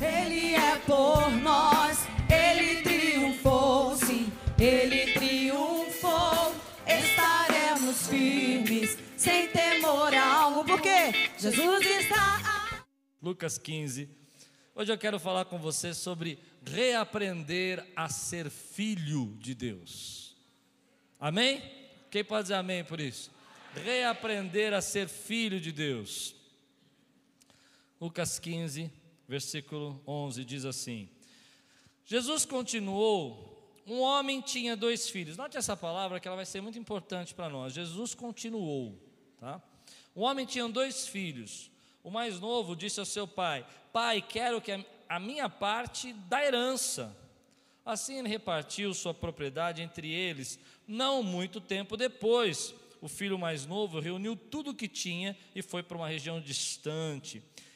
Ele é por nós, ele triunfou, sim, ele triunfou. Estaremos firmes, sem temor a algo, porque Jesus está. Lucas 15. Hoje eu quero falar com você sobre reaprender a ser filho de Deus. Amém? Quem pode dizer amém por isso? Reaprender a ser filho de Deus. Lucas 15, versículo 11 diz assim: Jesus continuou. Um homem tinha dois filhos. Note essa palavra que ela vai ser muito importante para nós. Jesus continuou, tá? Um homem tinha dois filhos. O mais novo disse ao seu pai: Pai, quero que a minha parte da herança. Assim ele repartiu sua propriedade entre eles. Não muito tempo depois, o filho mais novo reuniu tudo o que tinha e foi para uma região distante.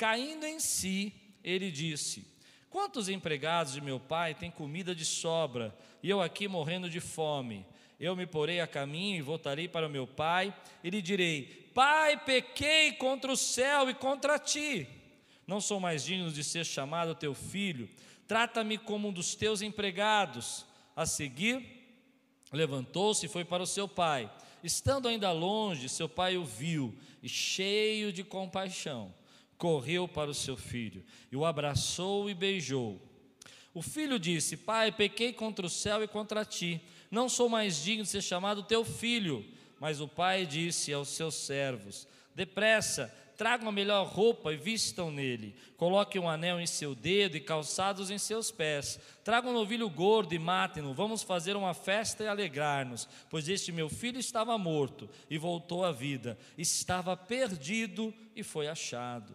Caindo em si, ele disse: Quantos empregados de meu pai têm comida de sobra, e eu aqui morrendo de fome? Eu me porei a caminho e voltarei para o meu pai, e lhe direi: Pai, pequei contra o céu e contra ti não sou mais digno de ser chamado teu filho, trata-me como um dos teus empregados. A seguir, levantou-se e foi para o seu pai. Estando ainda longe, seu pai o viu e, cheio de compaixão, correu para o seu filho e o abraçou e beijou. O filho disse: Pai, pequei contra o céu e contra ti, não sou mais digno de ser chamado teu filho. Mas o pai disse aos seus servos: Depressa, Tragam a melhor roupa e vistam nele. Coloquem um anel em seu dedo e calçados em seus pés. Tragam um novilho gordo e matem-no. Vamos fazer uma festa e alegrar-nos. Pois este meu filho estava morto e voltou à vida. Estava perdido e foi achado.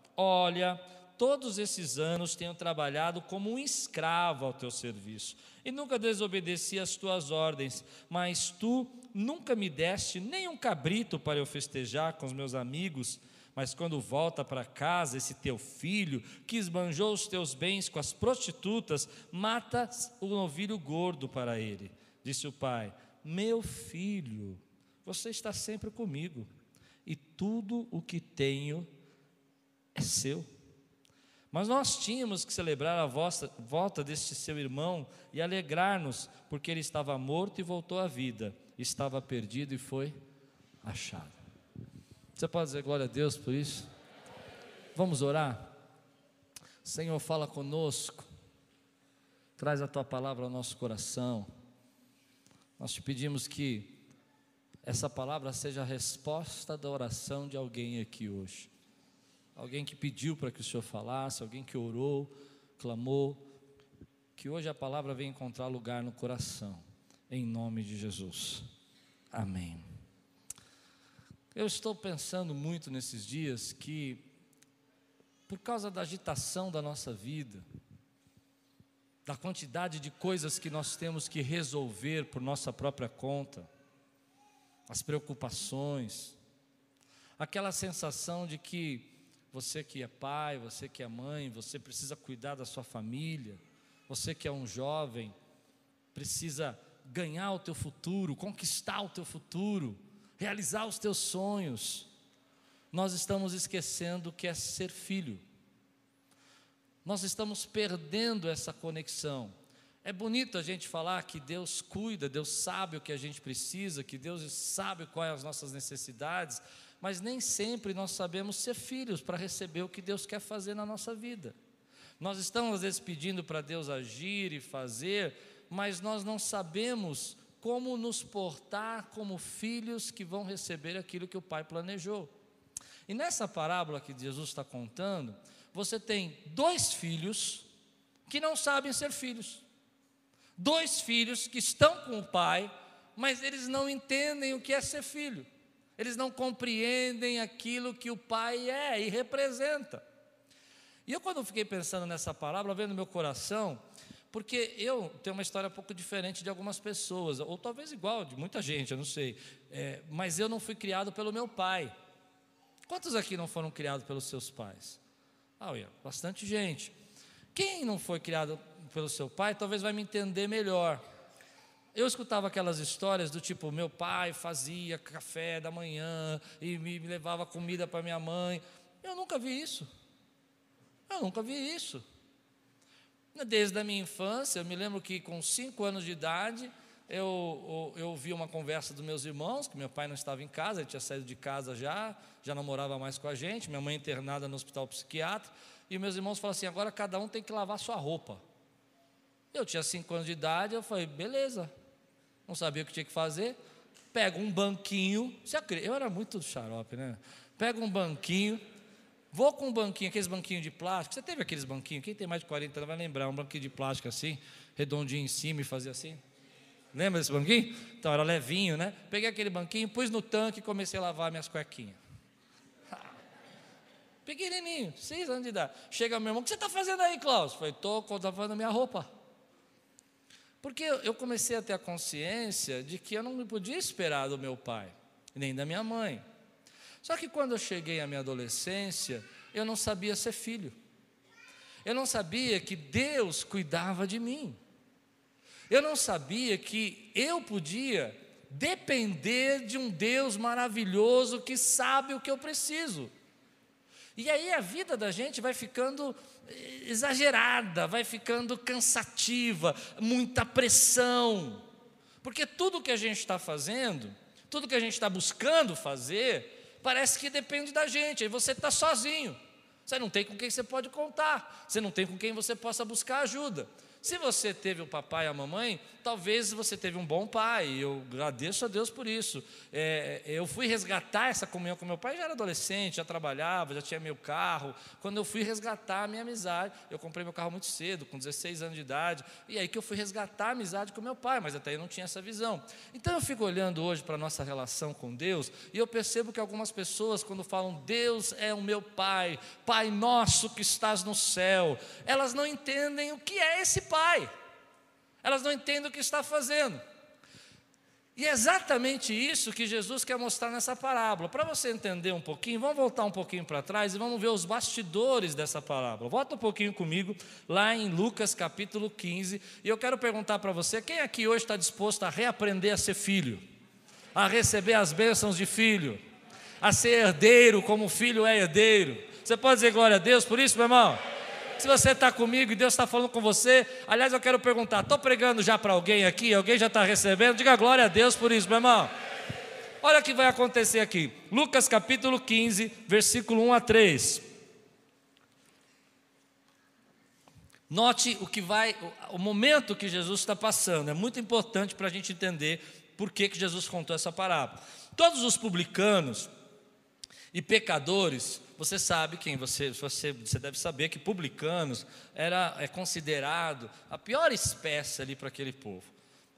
Olha, todos esses anos tenho trabalhado como um escravo ao teu serviço e nunca desobedeci às tuas ordens, mas tu nunca me deste nem um cabrito para eu festejar com os meus amigos. Mas quando volta para casa esse teu filho, que esbanjou os teus bens com as prostitutas, mata o novilho gordo para ele. Disse o pai: Meu filho, você está sempre comigo, e tudo o que tenho é seu. Mas nós tínhamos que celebrar a volta deste seu irmão e alegrar-nos, porque ele estava morto e voltou à vida, estava perdido e foi achado. Você pode dizer glória a Deus por isso? Vamos orar? Senhor, fala conosco, traz a tua palavra ao nosso coração. Nós te pedimos que essa palavra seja a resposta da oração de alguém aqui hoje. Alguém que pediu para que o Senhor falasse, alguém que orou, clamou, que hoje a palavra venha encontrar lugar no coração, em nome de Jesus. Amém. Eu estou pensando muito nesses dias que, por causa da agitação da nossa vida, da quantidade de coisas que nós temos que resolver por nossa própria conta, as preocupações, aquela sensação de que você que é pai, você que é mãe, você precisa cuidar da sua família, você que é um jovem, precisa ganhar o teu futuro, conquistar o teu futuro realizar os teus sonhos, nós estamos esquecendo que é ser filho. Nós estamos perdendo essa conexão. É bonito a gente falar que Deus cuida, Deus sabe o que a gente precisa, que Deus sabe quais as nossas necessidades, mas nem sempre nós sabemos ser filhos para receber o que Deus quer fazer na nossa vida. Nós estamos às vezes pedindo para Deus agir e fazer, mas nós não sabemos como nos portar como filhos que vão receber aquilo que o Pai planejou. E nessa parábola que Jesus está contando, você tem dois filhos que não sabem ser filhos. Dois filhos que estão com o pai, mas eles não entendem o que é ser filho. Eles não compreendem aquilo que o pai é e representa. E eu, quando fiquei pensando nessa parábola, vendo meu coração, porque eu tenho uma história um pouco diferente de algumas pessoas, ou talvez igual de muita gente, eu não sei, é, mas eu não fui criado pelo meu pai. Quantos aqui não foram criados pelos seus pais? Ah, olha, bastante gente. Quem não foi criado pelo seu pai, talvez vai me entender melhor. Eu escutava aquelas histórias do tipo: meu pai fazia café da manhã e me levava comida para minha mãe. Eu nunca vi isso. Eu nunca vi isso. Desde a minha infância, eu me lembro que com cinco anos de idade, eu, eu, eu uma conversa dos meus irmãos, que meu pai não estava em casa, ele tinha saído de casa já, já não morava mais com a gente, minha mãe internada no hospital psiquiátrico, e meus irmãos falaram assim: agora cada um tem que lavar sua roupa. Eu tinha cinco anos de idade, eu falei, beleza, não sabia o que tinha que fazer. Pega um banquinho, eu era muito xarope, né? Pega um banquinho, vou com um banquinho, aqueles banquinhos de plástico. Você teve aqueles banquinhos? Quem tem mais de 40 anos vai lembrar, um banquinho de plástico assim, redondinho em cima e fazia assim. Lembra desse banquinho? Então era levinho, né? Peguei aquele banquinho, pus no tanque e comecei a lavar minhas cuequinhas. Pequenininho, seis anos de idade. Chega meu irmão, o que você está fazendo aí, Klaus? Falei, estou lavando minha roupa. Porque eu comecei a ter a consciência de que eu não me podia esperar do meu pai, nem da minha mãe. Só que quando eu cheguei à minha adolescência, eu não sabia ser filho. Eu não sabia que Deus cuidava de mim. Eu não sabia que eu podia depender de um Deus maravilhoso que sabe o que eu preciso. E aí a vida da gente vai ficando eh, exagerada, vai ficando cansativa, muita pressão. Porque tudo que a gente está fazendo, tudo que a gente está buscando fazer, parece que depende da gente. Aí você está sozinho. Você não tem com quem você pode contar, você não tem com quem você possa buscar ajuda. Se você teve o papai e a mamãe, talvez você teve um bom pai, eu agradeço a Deus por isso. É, eu fui resgatar essa comunhão com meu pai, já era adolescente, já trabalhava, já tinha meu carro. Quando eu fui resgatar a minha amizade, eu comprei meu carro muito cedo, com 16 anos de idade, e aí que eu fui resgatar a amizade com meu pai, mas até aí não tinha essa visão. Então eu fico olhando hoje para a nossa relação com Deus, e eu percebo que algumas pessoas, quando falam Deus é o meu pai, Pai nosso que estás no céu, elas não entendem o que é esse pai. Elas não entendem o que está fazendo. E é exatamente isso que Jesus quer mostrar nessa parábola. Para você entender um pouquinho, vamos voltar um pouquinho para trás e vamos ver os bastidores dessa parábola. Volta um pouquinho comigo lá em Lucas capítulo 15. E eu quero perguntar para você: quem aqui hoje está disposto a reaprender a ser filho? A receber as bênçãos de filho? A ser herdeiro como filho é herdeiro? Você pode dizer glória a Deus por isso, meu irmão? Se você está comigo e Deus está falando com você, aliás, eu quero perguntar: estou pregando já para alguém aqui? Alguém já está recebendo? Diga glória a Deus por isso, meu irmão. Olha o que vai acontecer aqui. Lucas capítulo 15, versículo 1 a 3. Note o que vai, o momento que Jesus está passando. É muito importante para a gente entender por que, que Jesus contou essa parábola. Todos os publicanos e pecadores você sabe quem você, você, você deve saber que publicanos era é considerado a pior espécie ali para aquele povo.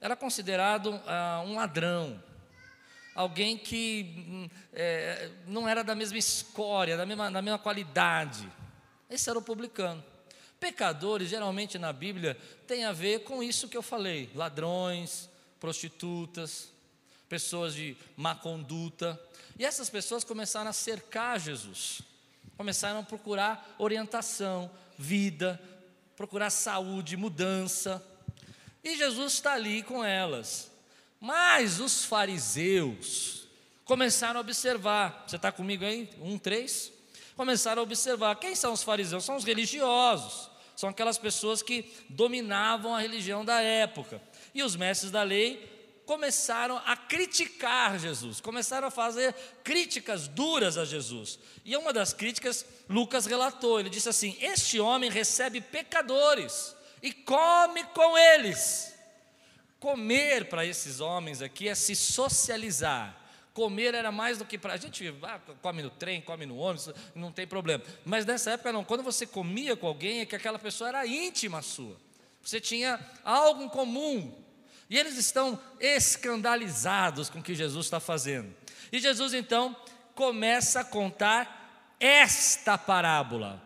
Era considerado ah, um ladrão, alguém que hum, é, não era da mesma escória, da mesma, da mesma qualidade. Esse era o publicano. Pecadores, geralmente na Bíblia, tem a ver com isso que eu falei: ladrões, prostitutas, pessoas de má conduta. E essas pessoas começaram a cercar Jesus começaram a procurar orientação, vida, procurar saúde, mudança. E Jesus está ali com elas. Mas os fariseus começaram a observar. Você está comigo aí? Um, três? Começaram a observar. Quem são os fariseus? São os religiosos. São aquelas pessoas que dominavam a religião da época. E os mestres da lei começaram a criticar Jesus, começaram a fazer críticas duras a Jesus. E uma das críticas, Lucas relatou: ele disse assim: Este homem recebe pecadores e come com eles. Comer para esses homens aqui é se socializar. Comer era mais do que para. A gente ah, come no trem, come no ônibus, não tem problema. Mas nessa época não. Quando você comia com alguém, é que aquela pessoa era íntima sua. Você tinha algo em comum. E eles estão escandalizados com o que Jesus está fazendo. E Jesus então começa a contar esta parábola.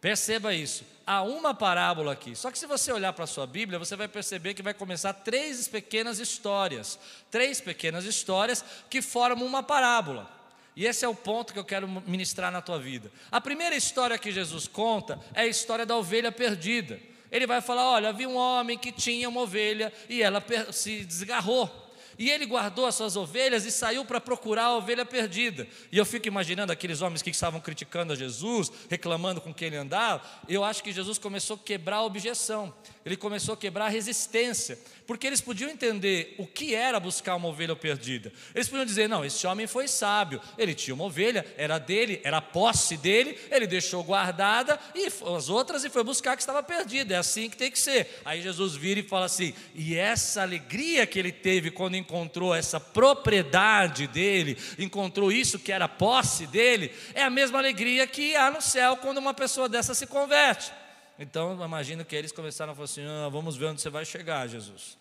Perceba isso. Há uma parábola aqui. Só que se você olhar para a sua Bíblia, você vai perceber que vai começar três pequenas histórias. Três pequenas histórias que formam uma parábola. E esse é o ponto que eu quero ministrar na tua vida. A primeira história que Jesus conta é a história da ovelha perdida. Ele vai falar: olha, havia um homem que tinha uma ovelha e ela se desgarrou. E ele guardou as suas ovelhas e saiu para procurar a ovelha perdida. E eu fico imaginando aqueles homens que estavam criticando a Jesus, reclamando com quem ele andava. Eu acho que Jesus começou a quebrar a objeção, ele começou a quebrar a resistência, porque eles podiam entender o que era buscar uma ovelha perdida. Eles podiam dizer: não, esse homem foi sábio, ele tinha uma ovelha, era dele, era posse dele, ele deixou guardada e as outras e foi buscar que estava perdida. É assim que tem que ser. Aí Jesus vira e fala assim: e essa alegria que ele teve quando encontrou essa propriedade dele, encontrou isso que era posse dele, é a mesma alegria que há no céu quando uma pessoa dessa se converte. Então, imagino que eles começaram a falar assim: ah, vamos ver onde você vai chegar, Jesus.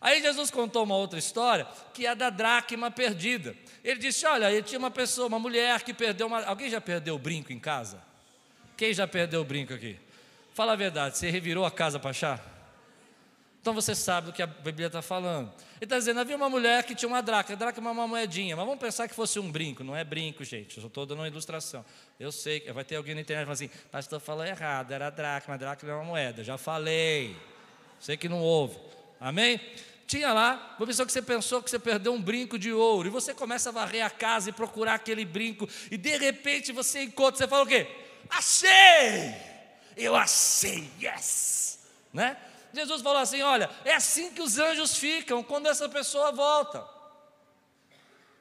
Aí Jesus contou uma outra história, que é da dracma perdida. Ele disse: Olha, ele tinha uma pessoa, uma mulher que perdeu uma. Alguém já perdeu o brinco em casa? Quem já perdeu o brinco aqui? Fala a verdade, você revirou a casa para achar? Então você sabe do que a Bíblia está falando. Ele está dizendo: havia uma mulher que tinha uma dracma, a dracma é uma moedinha, mas vamos pensar que fosse um brinco, não é brinco, gente, eu só estou dando uma ilustração. Eu sei, que vai ter alguém na internet falando assim: pastor falou errado, era dracma, a dracma é uma moeda, já falei. Sei que não ouve, amém? Tinha lá, uma pessoa que você pensou que você perdeu um brinco de ouro, e você começa a varrer a casa e procurar aquele brinco, e de repente você encontra, você fala o quê? Achei! Eu achei, yes! Né? Jesus falou assim: olha, é assim que os anjos ficam quando essa pessoa volta.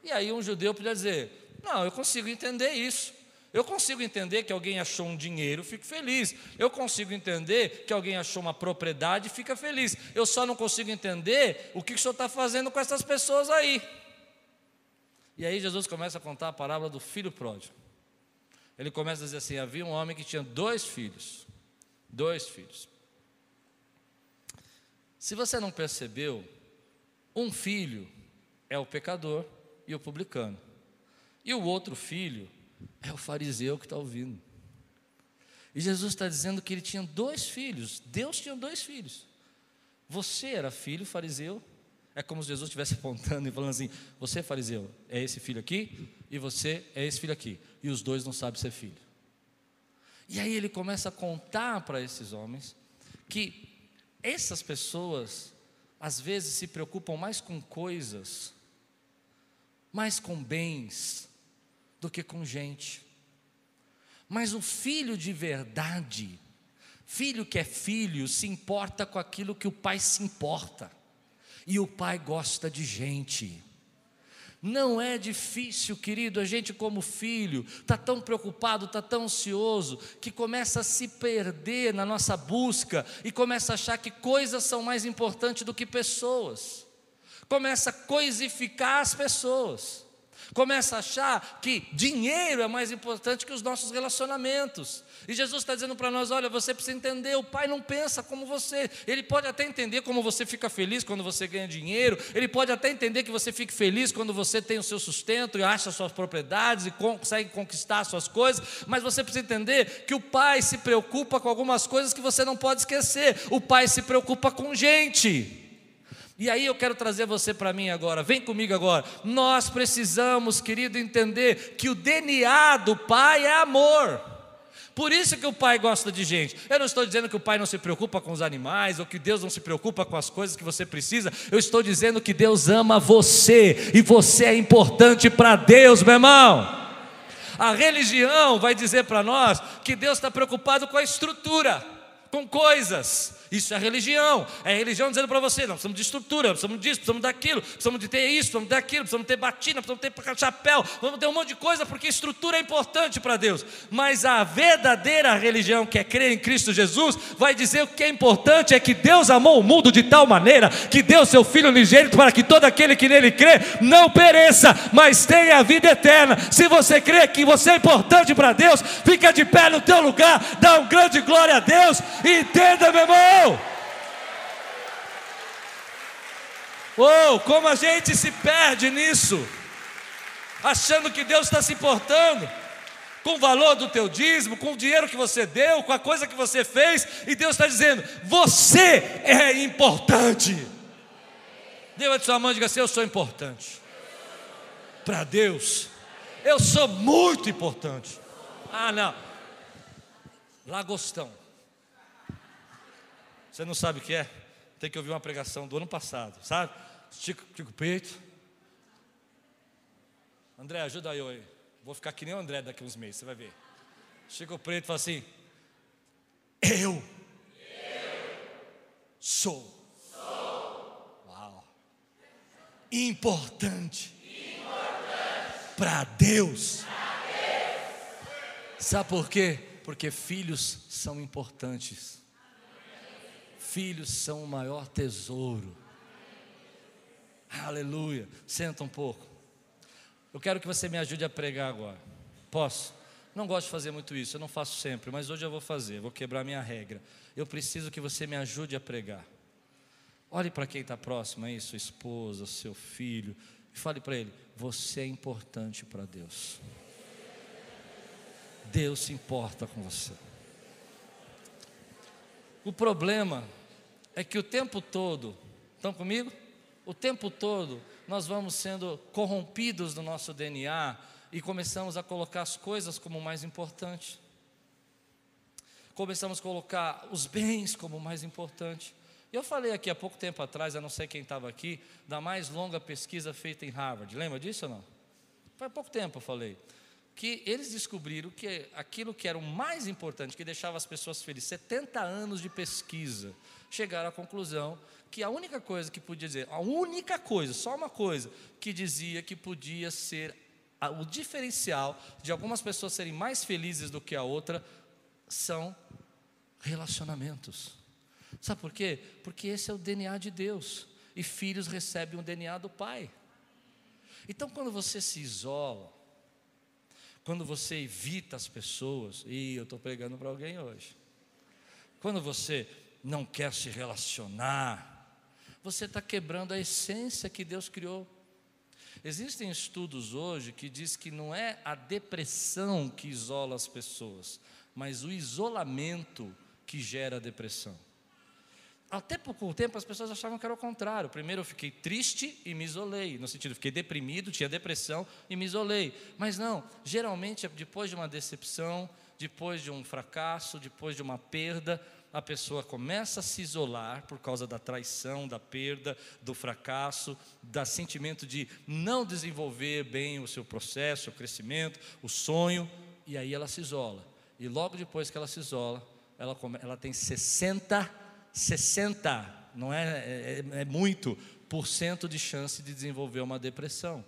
E aí um judeu podia dizer: não, eu consigo entender isso. Eu consigo entender que alguém achou um dinheiro, fico feliz. Eu consigo entender que alguém achou uma propriedade, fica feliz. Eu só não consigo entender o que o senhor está fazendo com essas pessoas aí. E aí Jesus começa a contar a parábola do filho pródigo. Ele começa a dizer assim: havia um homem que tinha dois filhos. Dois filhos. Se você não percebeu, um filho é o pecador e o publicano, e o outro filho é o fariseu que está ouvindo. E Jesus está dizendo que ele tinha dois filhos, Deus tinha dois filhos. Você era filho fariseu, é como se Jesus estivesse apontando e falando assim: você é fariseu, é esse filho aqui, e você é esse filho aqui, e os dois não sabem ser filho. E aí ele começa a contar para esses homens que essas pessoas, às vezes, se preocupam mais com coisas, mais com bens, do que com gente. Mas o filho de verdade, filho que é filho, se importa com aquilo que o pai se importa. E o pai gosta de gente. Não é difícil, querido, a gente, como filho, está tão preocupado, está tão ansioso, que começa a se perder na nossa busca e começa a achar que coisas são mais importantes do que pessoas, começa a coisificar as pessoas começa a achar que dinheiro é mais importante que os nossos relacionamentos. E Jesus está dizendo para nós: olha, você precisa entender, o Pai não pensa como você. Ele pode até entender como você fica feliz quando você ganha dinheiro, ele pode até entender que você fique feliz quando você tem o seu sustento e acha suas propriedades e consegue conquistar suas coisas, mas você precisa entender que o Pai se preocupa com algumas coisas que você não pode esquecer. O Pai se preocupa com gente. E aí eu quero trazer você para mim agora, vem comigo agora. Nós precisamos, querido, entender que o DNA do pai é amor. Por isso que o pai gosta de gente. Eu não estou dizendo que o pai não se preocupa com os animais, ou que Deus não se preocupa com as coisas que você precisa. Eu estou dizendo que Deus ama você, e você é importante para Deus, meu irmão. A religião vai dizer para nós que Deus está preocupado com a estrutura com coisas. Isso é religião. É religião dizendo para você: não, precisamos de estrutura, precisamos disso, precisamos daquilo, precisamos de ter isso, precisamos daquilo, precisamos ter batina, precisamos ter chapéu, vamos ter um monte de coisa, porque estrutura é importante para Deus. Mas a verdadeira religião, que é crer em Cristo Jesus, vai dizer o que é importante é que Deus amou o mundo de tal maneira que deu seu Filho unigênito para que todo aquele que nele crê não pereça, mas tenha a vida eterna. Se você crê que você é importante para Deus, fica de pé no teu lugar, dá um grande glória a Deus Entenda, meu irmão. Oh, como a gente se perde nisso, achando que Deus está se importando com o valor do teu dízimo, com o dinheiro que você deu, com a coisa que você fez, e Deus está dizendo: você é importante. Dê de sua mão e diga assim: Eu sou importante. Para Deus, eu sou muito importante. Ah, não. Lagostão. Você não sabe o que é? Tem que ouvir uma pregação do ano passado, sabe? Estica, estica o peito. André, ajuda eu aí. Vou ficar que nem o André daqui uns meses, você vai ver. Estica o peito e fala assim: Eu, eu sou. sou. Uau. Importante. Importante. Para Deus. Deus. Sabe por quê? Porque filhos são importantes. Filhos são o maior tesouro. Aleluia. Senta um pouco. Eu quero que você me ajude a pregar agora. Posso? Não gosto de fazer muito isso, eu não faço sempre, mas hoje eu vou fazer, vou quebrar minha regra. Eu preciso que você me ajude a pregar. Olhe para quem está próximo aí, sua esposa, seu filho, e fale para ele: você é importante para Deus. Deus se importa com você. O problema é que o tempo todo, estão comigo? O tempo todo nós vamos sendo corrompidos do nosso DNA e começamos a colocar as coisas como mais importante. Começamos a colocar os bens como mais importante. Eu falei aqui há pouco tempo atrás, eu não sei quem estava aqui, da mais longa pesquisa feita em Harvard. Lembra disso ou não? Faz pouco tempo eu falei que eles descobriram que aquilo que era o mais importante, que deixava as pessoas felizes, 70 anos de pesquisa, chegaram à conclusão que a única coisa que podia dizer, a única coisa, só uma coisa, que dizia que podia ser o diferencial de algumas pessoas serem mais felizes do que a outra, são relacionamentos. Sabe por quê? Porque esse é o DNA de Deus, e filhos recebem o DNA do Pai. Então, quando você se isola, quando você evita as pessoas, e eu estou pregando para alguém hoje. Quando você não quer se relacionar, você está quebrando a essência que Deus criou. Existem estudos hoje que diz que não é a depressão que isola as pessoas, mas o isolamento que gera a depressão. Até pouco tempo as pessoas achavam que era o contrário. Primeiro eu fiquei triste e me isolei, no sentido, fiquei deprimido, tinha depressão e me isolei. Mas não, geralmente depois de uma decepção, depois de um fracasso, depois de uma perda, a pessoa começa a se isolar por causa da traição, da perda, do fracasso, do sentimento de não desenvolver bem o seu processo, o crescimento, o sonho, e aí ela se isola. E logo depois que ela se isola, ela, ela tem 60 60, não é, é, é muito, por cento de chance de desenvolver uma depressão.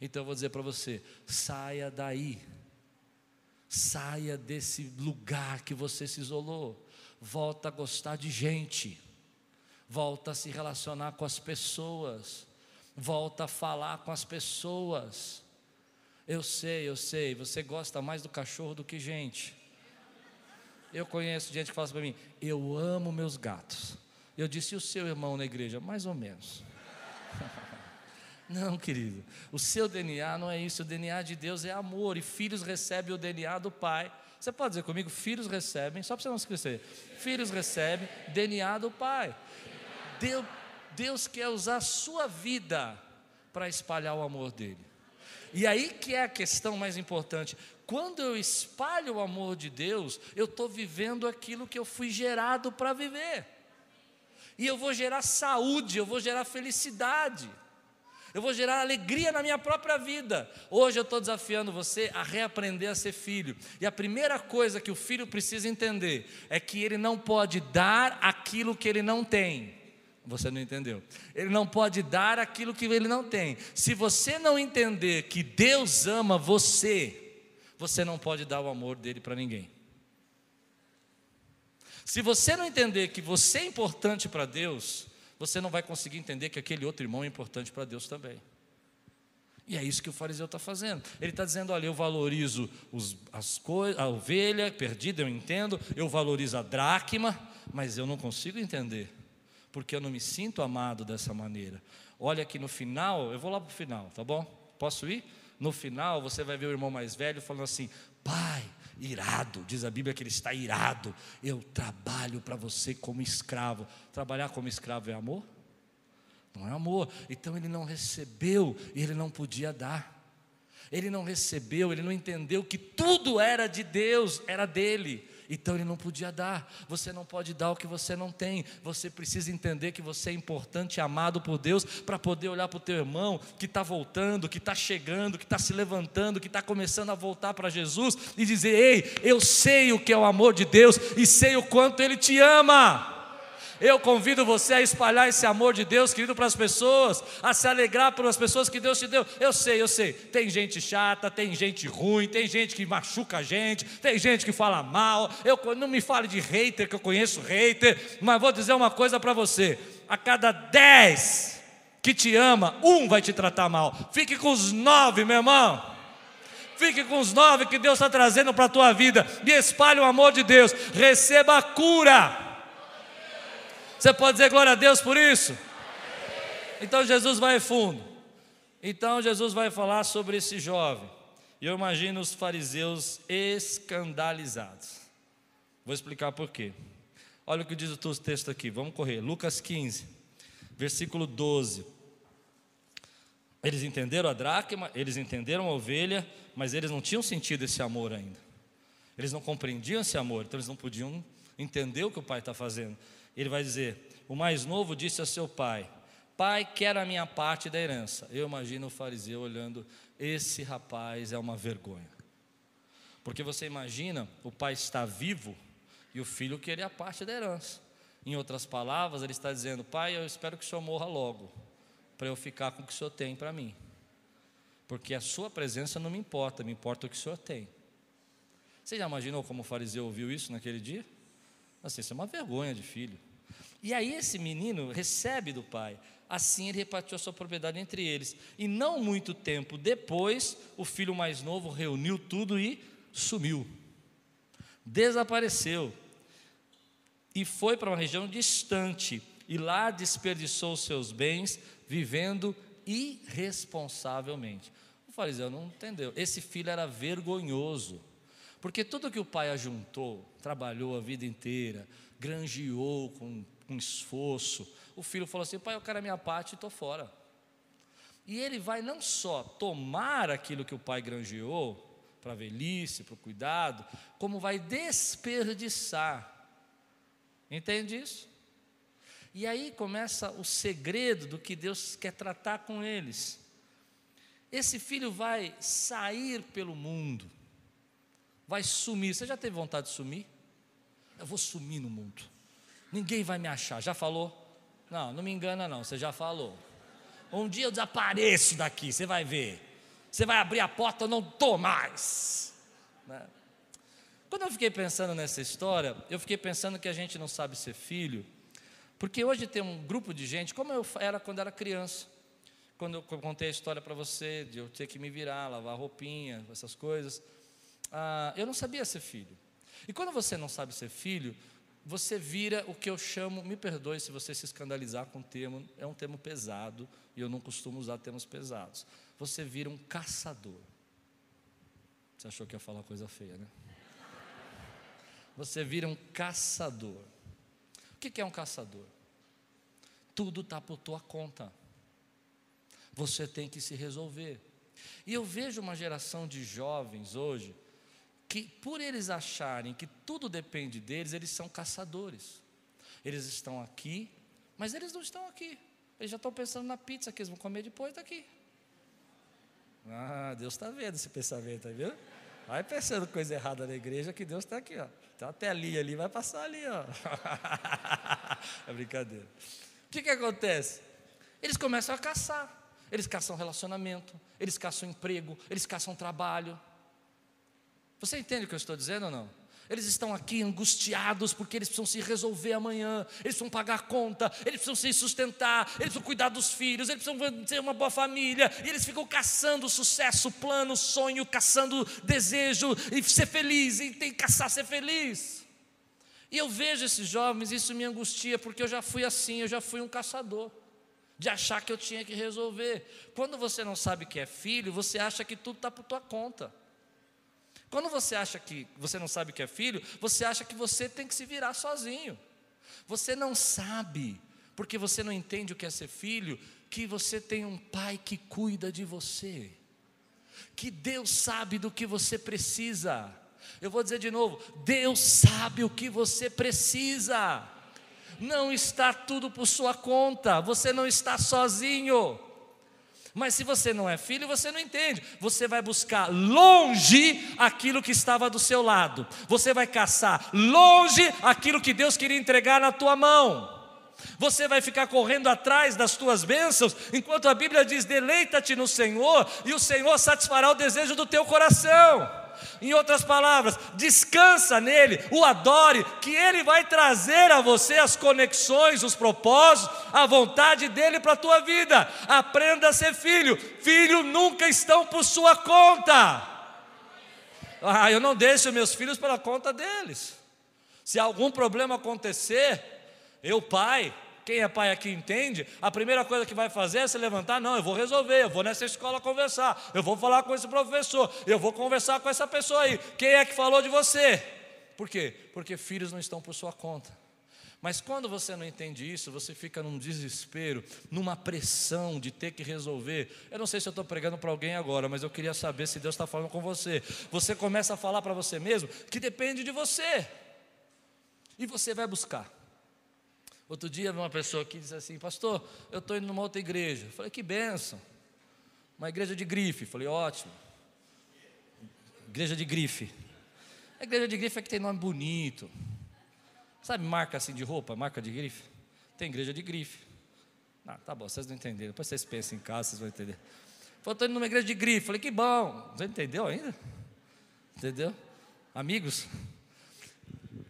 Então eu vou dizer para você: saia daí, saia desse lugar que você se isolou, volta a gostar de gente, volta a se relacionar com as pessoas, volta a falar com as pessoas. Eu sei, eu sei, você gosta mais do cachorro do que gente. Eu conheço gente que fala assim para mim: Eu amo meus gatos. Eu disse: E o seu irmão na igreja? Mais ou menos. Não, querido, o seu DNA não é isso, o DNA de Deus é amor, e filhos recebem o DNA do Pai. Você pode dizer comigo, filhos recebem, só para você não esquecer, filhos recebem DNA do Pai. Deus, Deus quer usar a sua vida para espalhar o amor dele. E aí que é a questão mais importante. Quando eu espalho o amor de Deus, eu estou vivendo aquilo que eu fui gerado para viver. E eu vou gerar saúde, eu vou gerar felicidade. Eu vou gerar alegria na minha própria vida. Hoje eu estou desafiando você a reaprender a ser filho. E a primeira coisa que o filho precisa entender é que ele não pode dar aquilo que ele não tem. Você não entendeu? Ele não pode dar aquilo que ele não tem. Se você não entender que Deus ama você, você não pode dar o amor dele para ninguém. Se você não entender que você é importante para Deus, você não vai conseguir entender que aquele outro irmão é importante para Deus também. E é isso que o fariseu está fazendo. Ele está dizendo: olha, eu valorizo os, as coisas, a ovelha perdida, eu entendo, eu valorizo a dracma, mas eu não consigo entender, porque eu não me sinto amado dessa maneira. Olha que no final, eu vou lá para o final, tá bom? Posso ir? No final, você vai ver o irmão mais velho falando assim: pai, irado, diz a Bíblia que ele está irado. Eu trabalho para você como escravo. Trabalhar como escravo é amor? Não é amor. Então ele não recebeu e ele não podia dar. Ele não recebeu, ele não entendeu que tudo era de Deus, era dele. Então ele não podia dar. Você não pode dar o que você não tem. Você precisa entender que você é importante e amado por Deus para poder olhar para o teu irmão que está voltando, que está chegando, que está se levantando, que está começando a voltar para Jesus e dizer: Ei, eu sei o que é o amor de Deus e sei o quanto Ele te ama. Eu convido você a espalhar esse amor de Deus, querido, para as pessoas, a se alegrar pelas pessoas que Deus te deu. Eu sei, eu sei. Tem gente chata, tem gente ruim, tem gente que machuca a gente, tem gente que fala mal. Eu não me fale de hater, que eu conheço hater, mas vou dizer uma coisa para você: a cada dez que te ama, um vai te tratar mal. Fique com os nove, meu irmão. Fique com os nove que Deus está trazendo para a tua vida. E espalhe o amor de Deus. Receba a cura. Você pode dizer glória a Deus por isso? Então Jesus vai fundo. Então Jesus vai falar sobre esse jovem. E eu imagino os fariseus escandalizados. Vou explicar por quê. Olha o que diz o texto aqui, vamos correr. Lucas 15, versículo 12. Eles entenderam a dracma, eles entenderam a ovelha, mas eles não tinham sentido esse amor ainda. Eles não compreendiam esse amor, então eles não podiam entender o que o pai está fazendo ele vai dizer: O mais novo disse a seu pai: Pai, quero a minha parte da herança. Eu imagino o fariseu olhando: Esse rapaz é uma vergonha. Porque você imagina o pai está vivo e o filho querer a parte da herança. Em outras palavras, ele está dizendo: Pai, eu espero que o senhor morra logo, para eu ficar com o que o senhor tem para mim. Porque a sua presença não me importa, me importa o que o senhor tem. Você já imaginou como o fariseu ouviu isso naquele dia? Assim, isso é uma vergonha de filho. E aí esse menino recebe do pai. Assim ele repartiu a sua propriedade entre eles. E não muito tempo depois, o filho mais novo reuniu tudo e sumiu. Desapareceu. E foi para uma região distante. E lá desperdiçou seus bens, vivendo irresponsavelmente. O fariseu não entendeu. Esse filho era vergonhoso. Porque tudo que o pai ajuntou, trabalhou a vida inteira, granjeou com, com esforço, o filho falou assim: pai, eu quero a minha parte e estou fora. E ele vai não só tomar aquilo que o pai granjeou, para a velhice, para o cuidado, como vai desperdiçar. Entende isso? E aí começa o segredo do que Deus quer tratar com eles. Esse filho vai sair pelo mundo vai sumir. Você já teve vontade de sumir? Eu vou sumir no mundo. Ninguém vai me achar. Já falou? Não, não me engana não, você já falou. Um dia eu desapareço daqui, você vai ver. Você vai abrir a porta, eu não estou mais. Né? Quando eu fiquei pensando nessa história, eu fiquei pensando que a gente não sabe ser filho, porque hoje tem um grupo de gente, como eu era quando era criança, quando eu contei a história para você, de eu ter que me virar, lavar roupinha, essas coisas ah, eu não sabia ser filho. E quando você não sabe ser filho, você vira o que eu chamo, me perdoe se você se escandalizar com o termo, é um termo pesado e eu não costumo usar termos pesados. Você vira um caçador. Você achou que ia falar coisa feia, né? Você vira um caçador. O que é um caçador? Tudo está por tua conta. Você tem que se resolver. E eu vejo uma geração de jovens hoje que por eles acharem que tudo depende deles, eles são caçadores. Eles estão aqui, mas eles não estão aqui. Eles já estão pensando na pizza que eles vão comer depois daqui. Ah, Deus está vendo esse pensamento viu? Vai pensando coisa errada na igreja que Deus está aqui, ó. Tem uma telinha ali, vai passar ali, ó. é brincadeira. O que, que acontece? Eles começam a caçar. Eles caçam relacionamento, eles caçam emprego, eles caçam trabalho. Você entende o que eu estou dizendo ou não? Eles estão aqui angustiados porque eles precisam se resolver amanhã, eles precisam pagar conta, eles precisam se sustentar, eles precisam cuidar dos filhos, eles precisam ter uma boa família, e eles ficam caçando sucesso, plano, sonho, caçando desejo, e ser feliz, e tem que caçar ser feliz. E eu vejo esses jovens, isso me angustia, porque eu já fui assim, eu já fui um caçador, de achar que eu tinha que resolver. Quando você não sabe que é filho, você acha que tudo está por tua conta. Quando você acha que você não sabe que é filho, você acha que você tem que se virar sozinho. Você não sabe, porque você não entende o que é ser filho, que você tem um pai que cuida de você. Que Deus sabe do que você precisa. Eu vou dizer de novo: Deus sabe o que você precisa. Não está tudo por sua conta, você não está sozinho. Mas se você não é filho, você não entende. Você vai buscar longe aquilo que estava do seu lado. Você vai caçar longe aquilo que Deus queria entregar na tua mão. Você vai ficar correndo atrás das tuas bênçãos, enquanto a Bíblia diz: deleita-te no Senhor, e o Senhor satisfará o desejo do teu coração. Em outras palavras, descansa nele, o adore, que ele vai trazer a você as conexões, os propósitos, a vontade dele para a tua vida. Aprenda a ser filho. Filho nunca estão por sua conta. Ah, eu não deixo meus filhos pela conta deles. Se algum problema acontecer, eu, pai, quem é pai aqui entende, a primeira coisa que vai fazer é se levantar, não, eu vou resolver, eu vou nessa escola conversar, eu vou falar com esse professor, eu vou conversar com essa pessoa aí. Quem é que falou de você? Por quê? Porque filhos não estão por sua conta. Mas quando você não entende isso, você fica num desespero, numa pressão de ter que resolver. Eu não sei se eu estou pregando para alguém agora, mas eu queria saber se Deus está falando com você. Você começa a falar para você mesmo que depende de você. E você vai buscar. Outro dia, uma pessoa aqui disse assim: Pastor, eu estou indo numa outra igreja. Eu falei: Que benção. Uma igreja de grife. Eu falei: Ótimo. Igreja de grife. A igreja de grife é que tem nome bonito. Sabe marca assim de roupa, marca de grife? Tem igreja de grife. Ah, tá bom, vocês não entenderam. Depois vocês pensam em casa, vocês vão entender. Falei, estou indo numa igreja de grife. Falei, que bom. Você entendeu ainda? Entendeu? Amigos?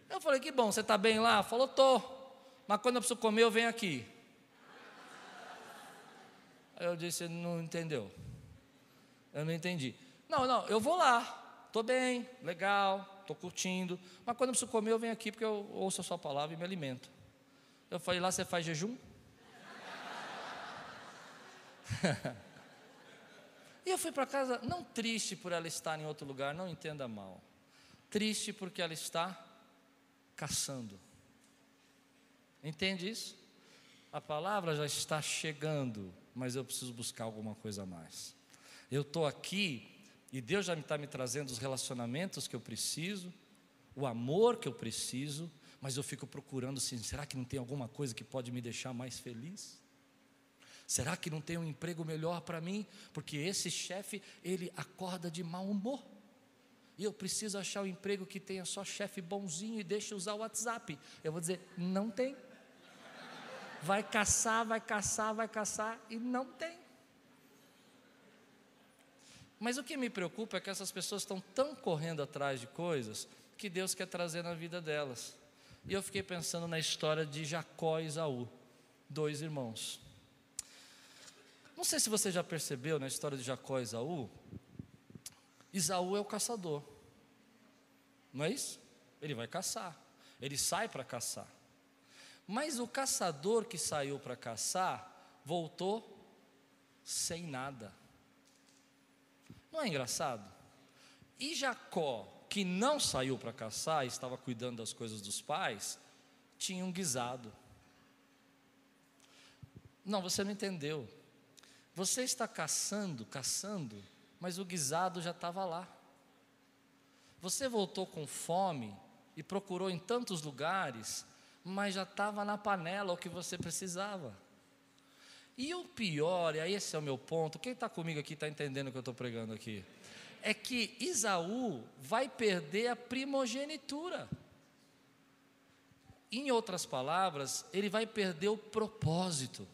Eu falei, que bom, você está bem lá? Falou, tô mas quando eu preciso comer, eu venho aqui. Aí eu disse, não entendeu. Eu não entendi. Não, não, eu vou lá, estou bem, legal, estou curtindo, mas quando eu preciso comer, eu venho aqui porque eu ouço a sua palavra e me alimento. Eu falei, lá você faz jejum? e eu fui para casa, não triste por ela estar em outro lugar, não entenda mal. Triste porque ela está caçando. Entende isso? A palavra já está chegando, mas eu preciso buscar alguma coisa a mais. Eu estou aqui e Deus já está me trazendo os relacionamentos que eu preciso, o amor que eu preciso, mas eu fico procurando assim: será que não tem alguma coisa que pode me deixar mais feliz? Será que não tem um emprego melhor para mim? Porque esse chefe, ele acorda de mau humor. E eu preciso achar um emprego que tenha só chefe bonzinho e deixe usar o WhatsApp. Eu vou dizer: não tem vai caçar, vai caçar, vai caçar e não tem. Mas o que me preocupa é que essas pessoas estão tão correndo atrás de coisas que Deus quer trazer na vida delas. E eu fiquei pensando na história de Jacó e Isaú, dois irmãos. Não sei se você já percebeu na história de Jacó e Isaú, Isaú é o caçador. Não é isso? Ele vai caçar. Ele sai para caçar. Mas o caçador que saiu para caçar voltou sem nada. Não é engraçado? E Jacó, que não saiu para caçar, estava cuidando das coisas dos pais, tinha um guisado. Não, você não entendeu. Você está caçando, caçando, mas o guisado já estava lá. Você voltou com fome e procurou em tantos lugares mas já estava na panela o que você precisava. E o pior, e aí esse é o meu ponto, quem está comigo aqui está entendendo o que eu estou pregando aqui, é que Isaú vai perder a primogenitura. Em outras palavras, ele vai perder o propósito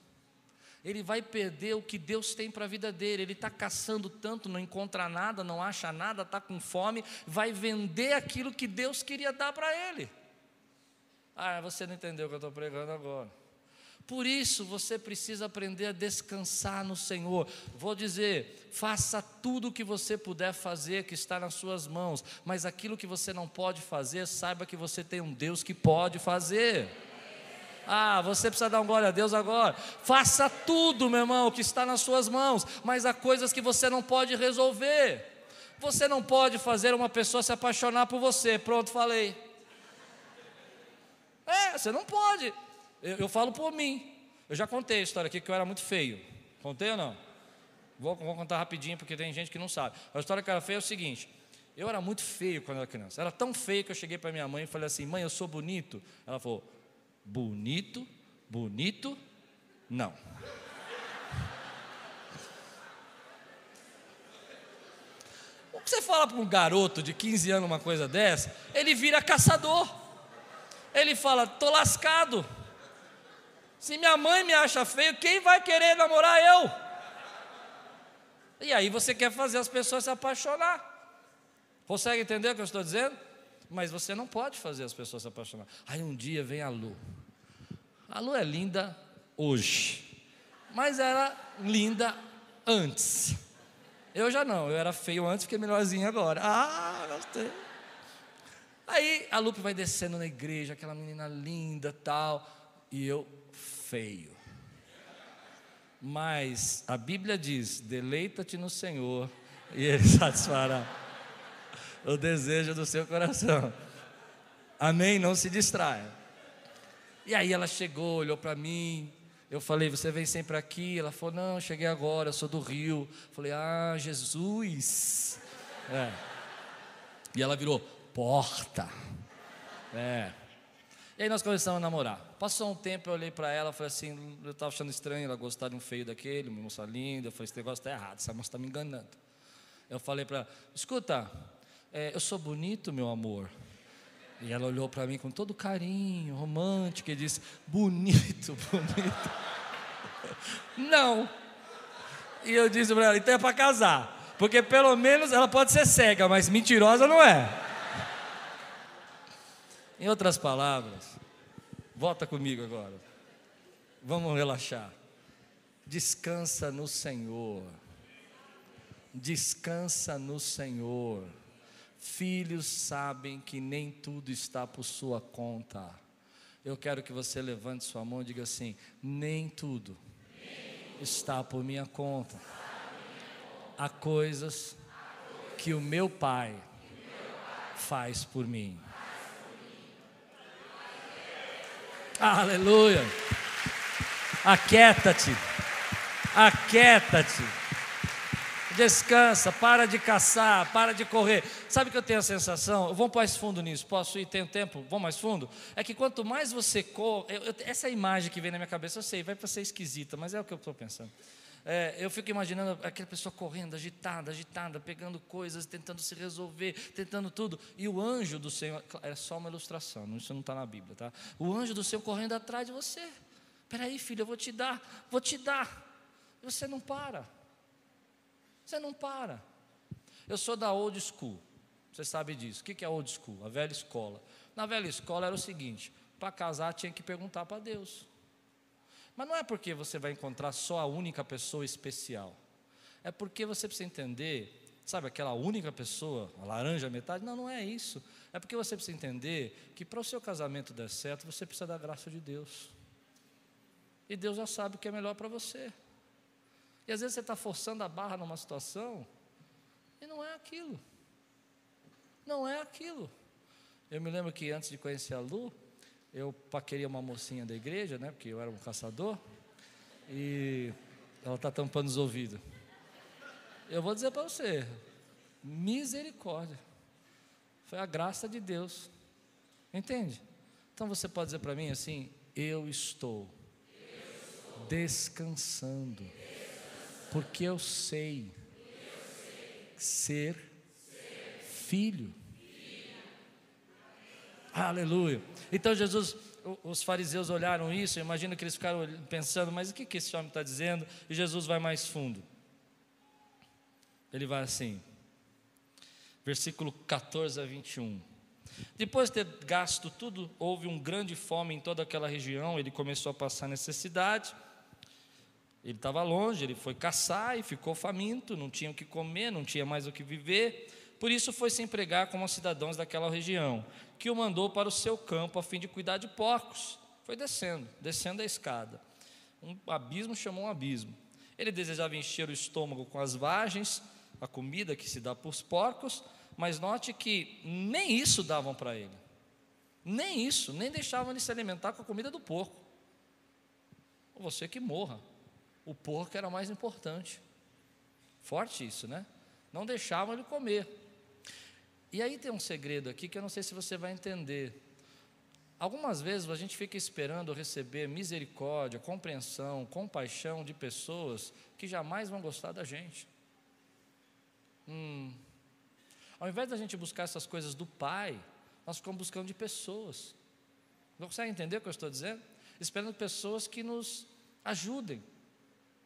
ele vai perder o que Deus tem para a vida dele. Ele está caçando tanto, não encontra nada, não acha nada, está com fome, vai vender aquilo que Deus queria dar para ele. Ah, você não entendeu o que eu estou pregando agora. Por isso você precisa aprender a descansar no Senhor. Vou dizer, faça tudo o que você puder fazer que está nas suas mãos, mas aquilo que você não pode fazer, saiba que você tem um Deus que pode fazer. Ah, você precisa dar um glória a Deus agora. Faça tudo, meu irmão, que está nas suas mãos, mas há coisas que você não pode resolver. Você não pode fazer uma pessoa se apaixonar por você. Pronto, falei. É, você não pode. Eu, eu falo por mim. Eu já contei a história aqui que eu era muito feio. Contei ou não? Vou, vou contar rapidinho porque tem gente que não sabe. A história que eu era feio é o seguinte: eu era muito feio quando era criança. Era tão feio que eu cheguei para minha mãe e falei assim: mãe, eu sou bonito. Ela falou: bonito, bonito, não. O que você fala para um garoto de 15 anos uma coisa dessa? Ele vira caçador. Ele fala: tô lascado. Se minha mãe me acha feio, quem vai querer namorar eu? E aí você quer fazer as pessoas se apaixonar. Consegue entender o que eu estou dizendo? Mas você não pode fazer as pessoas se apaixonar. Aí um dia vem a Lu. A Lu é linda hoje, mas era linda antes. Eu já não, eu era feio antes, fiquei melhorzinho agora. Ah, gostei. Aí a Lupe vai descendo na igreja, aquela menina linda tal, e eu feio. Mas a Bíblia diz: deleita-te no Senhor, e Ele satisfará o desejo do seu coração. Amém? Não se distraia. E aí ela chegou, olhou para mim. Eu falei, você vem sempre aqui? Ela falou, não, cheguei agora, eu sou do Rio. Eu falei, ah, Jesus. É. E ela virou, porta. É. E aí nós começamos a namorar. Passou um tempo, eu olhei para ela, falei assim, eu estava achando estranho ela gostar de um feio daquele, uma moça linda. Eu falei, esse negócio está errado, essa moça está me enganando. Eu falei para ela, escuta, é, eu sou bonito, meu amor. E ela olhou para mim com todo carinho, romântico, e disse: Bonito, bonito. Não. E eu disse para ela: Então é para casar. Porque pelo menos ela pode ser cega, mas mentirosa não é. Em outras palavras, volta comigo agora. Vamos relaxar. Descansa no Senhor. Descansa no Senhor. Filhos sabem que nem tudo está por sua conta. Eu quero que você levante sua mão e diga assim: nem tudo, está por minha conta. Há coisas que o meu Pai faz por mim. Aleluia. Aquieta-te. Aquieta-te. Descansa, para de caçar, para de correr. Sabe que eu tenho a sensação? Vamos mais fundo nisso, posso ir? Tenho tempo? Vamos mais fundo? É que quanto mais você corre, eu, eu, essa imagem que vem na minha cabeça, eu sei, vai para ser esquisita, mas é o que eu estou pensando. É, eu fico imaginando aquela pessoa correndo, agitada, agitada, pegando coisas, tentando se resolver, tentando tudo. E o anjo do Senhor, é só uma ilustração, isso não está na Bíblia, tá? O anjo do Senhor correndo atrás de você. Peraí, filho, eu vou te dar, vou te dar. E você não para. Você não para. Eu sou da old school. Você sabe disso. O que é old school? A velha escola. Na velha escola era o seguinte: para casar tinha que perguntar para Deus. Mas não é porque você vai encontrar só a única pessoa especial. É porque você precisa entender, sabe, aquela única pessoa, a laranja metade? Não, não é isso. É porque você precisa entender que para o seu casamento dar certo, você precisa da graça de Deus. E Deus já sabe o que é melhor para você. E às vezes você está forçando a barra numa situação e não é aquilo. Não é aquilo. Eu me lembro que antes de conhecer a Lu, eu paqueria uma mocinha da igreja, né? Porque eu era um caçador. E ela está tampando os ouvidos. Eu vou dizer para você, misericórdia. Foi a graça de Deus. Entende? Então você pode dizer para mim assim: eu estou descansando, porque eu sei ser filho. Aleluia. Então Jesus, os fariseus olharam isso, eu imagino que eles ficaram pensando, mas o que, que esse homem está dizendo? E Jesus vai mais fundo. Ele vai assim, versículo 14 a 21. Depois de ter gasto tudo, houve um grande fome em toda aquela região, ele começou a passar necessidade. Ele estava longe, ele foi caçar e ficou faminto, não tinha o que comer, não tinha mais o que viver. Por isso foi se empregar como cidadãos daquela região, que o mandou para o seu campo a fim de cuidar de porcos. Foi descendo, descendo a escada. Um abismo chamou um abismo. Ele desejava encher o estômago com as vagens, a comida que se dá para os porcos, mas note que nem isso davam para ele. Nem isso, nem deixavam ele se alimentar com a comida do porco. Você que morra. O porco era mais importante. Forte isso, né? Não deixavam ele comer. E aí tem um segredo aqui que eu não sei se você vai entender. Algumas vezes a gente fica esperando receber misericórdia, compreensão, compaixão de pessoas que jamais vão gostar da gente. Hum. Ao invés da gente buscar essas coisas do Pai, nós ficamos buscando de pessoas. Não consegue entender o que eu estou dizendo? Esperando pessoas que nos ajudem.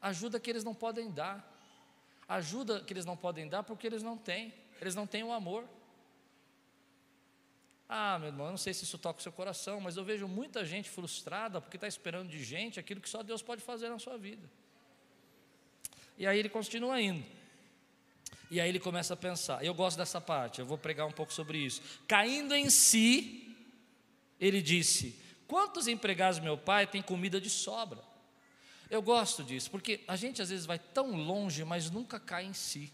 Ajuda que eles não podem dar. Ajuda que eles não podem dar porque eles não têm. Eles não têm o amor. Ah, meu irmão, eu não sei se isso toca o seu coração, mas eu vejo muita gente frustrada porque está esperando de gente aquilo que só Deus pode fazer na sua vida. E aí ele continua indo. E aí ele começa a pensar. Eu gosto dessa parte, eu vou pregar um pouco sobre isso. Caindo em si, ele disse: Quantos empregados meu pai têm comida de sobra? Eu gosto disso, porque a gente às vezes vai tão longe, mas nunca cai em si.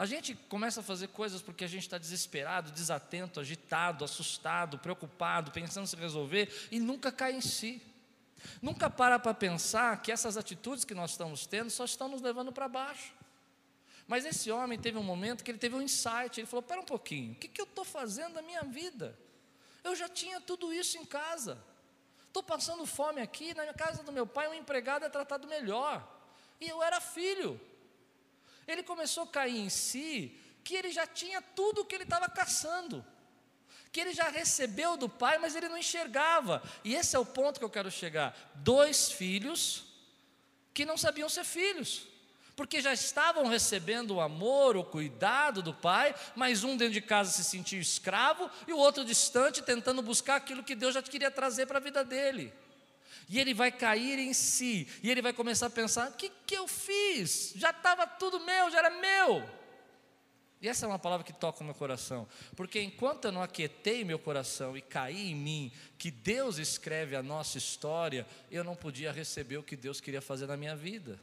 A gente começa a fazer coisas porque a gente está desesperado, desatento, agitado, assustado, preocupado, pensando se resolver e nunca cai em si. Nunca para para pensar que essas atitudes que nós estamos tendo só estão nos levando para baixo. Mas esse homem teve um momento que ele teve um insight, ele falou: Pera um pouquinho, o que, que eu estou fazendo na minha vida? Eu já tinha tudo isso em casa. Estou passando fome aqui, na casa do meu pai, um empregado é tratado melhor. E eu era filho ele começou a cair em si que ele já tinha tudo o que ele estava caçando, que ele já recebeu do pai, mas ele não enxergava. E esse é o ponto que eu quero chegar: dois filhos que não sabiam ser filhos. Porque já estavam recebendo o amor, o cuidado do pai, mas um dentro de casa se sentia escravo e o outro distante, tentando buscar aquilo que Deus já queria trazer para a vida dele. E ele vai cair em si, e ele vai começar a pensar: o que, que eu fiz? Já estava tudo meu, já era meu. E essa é uma palavra que toca o meu coração, porque enquanto eu não aquietei meu coração e caí em mim, que Deus escreve a nossa história, eu não podia receber o que Deus queria fazer na minha vida.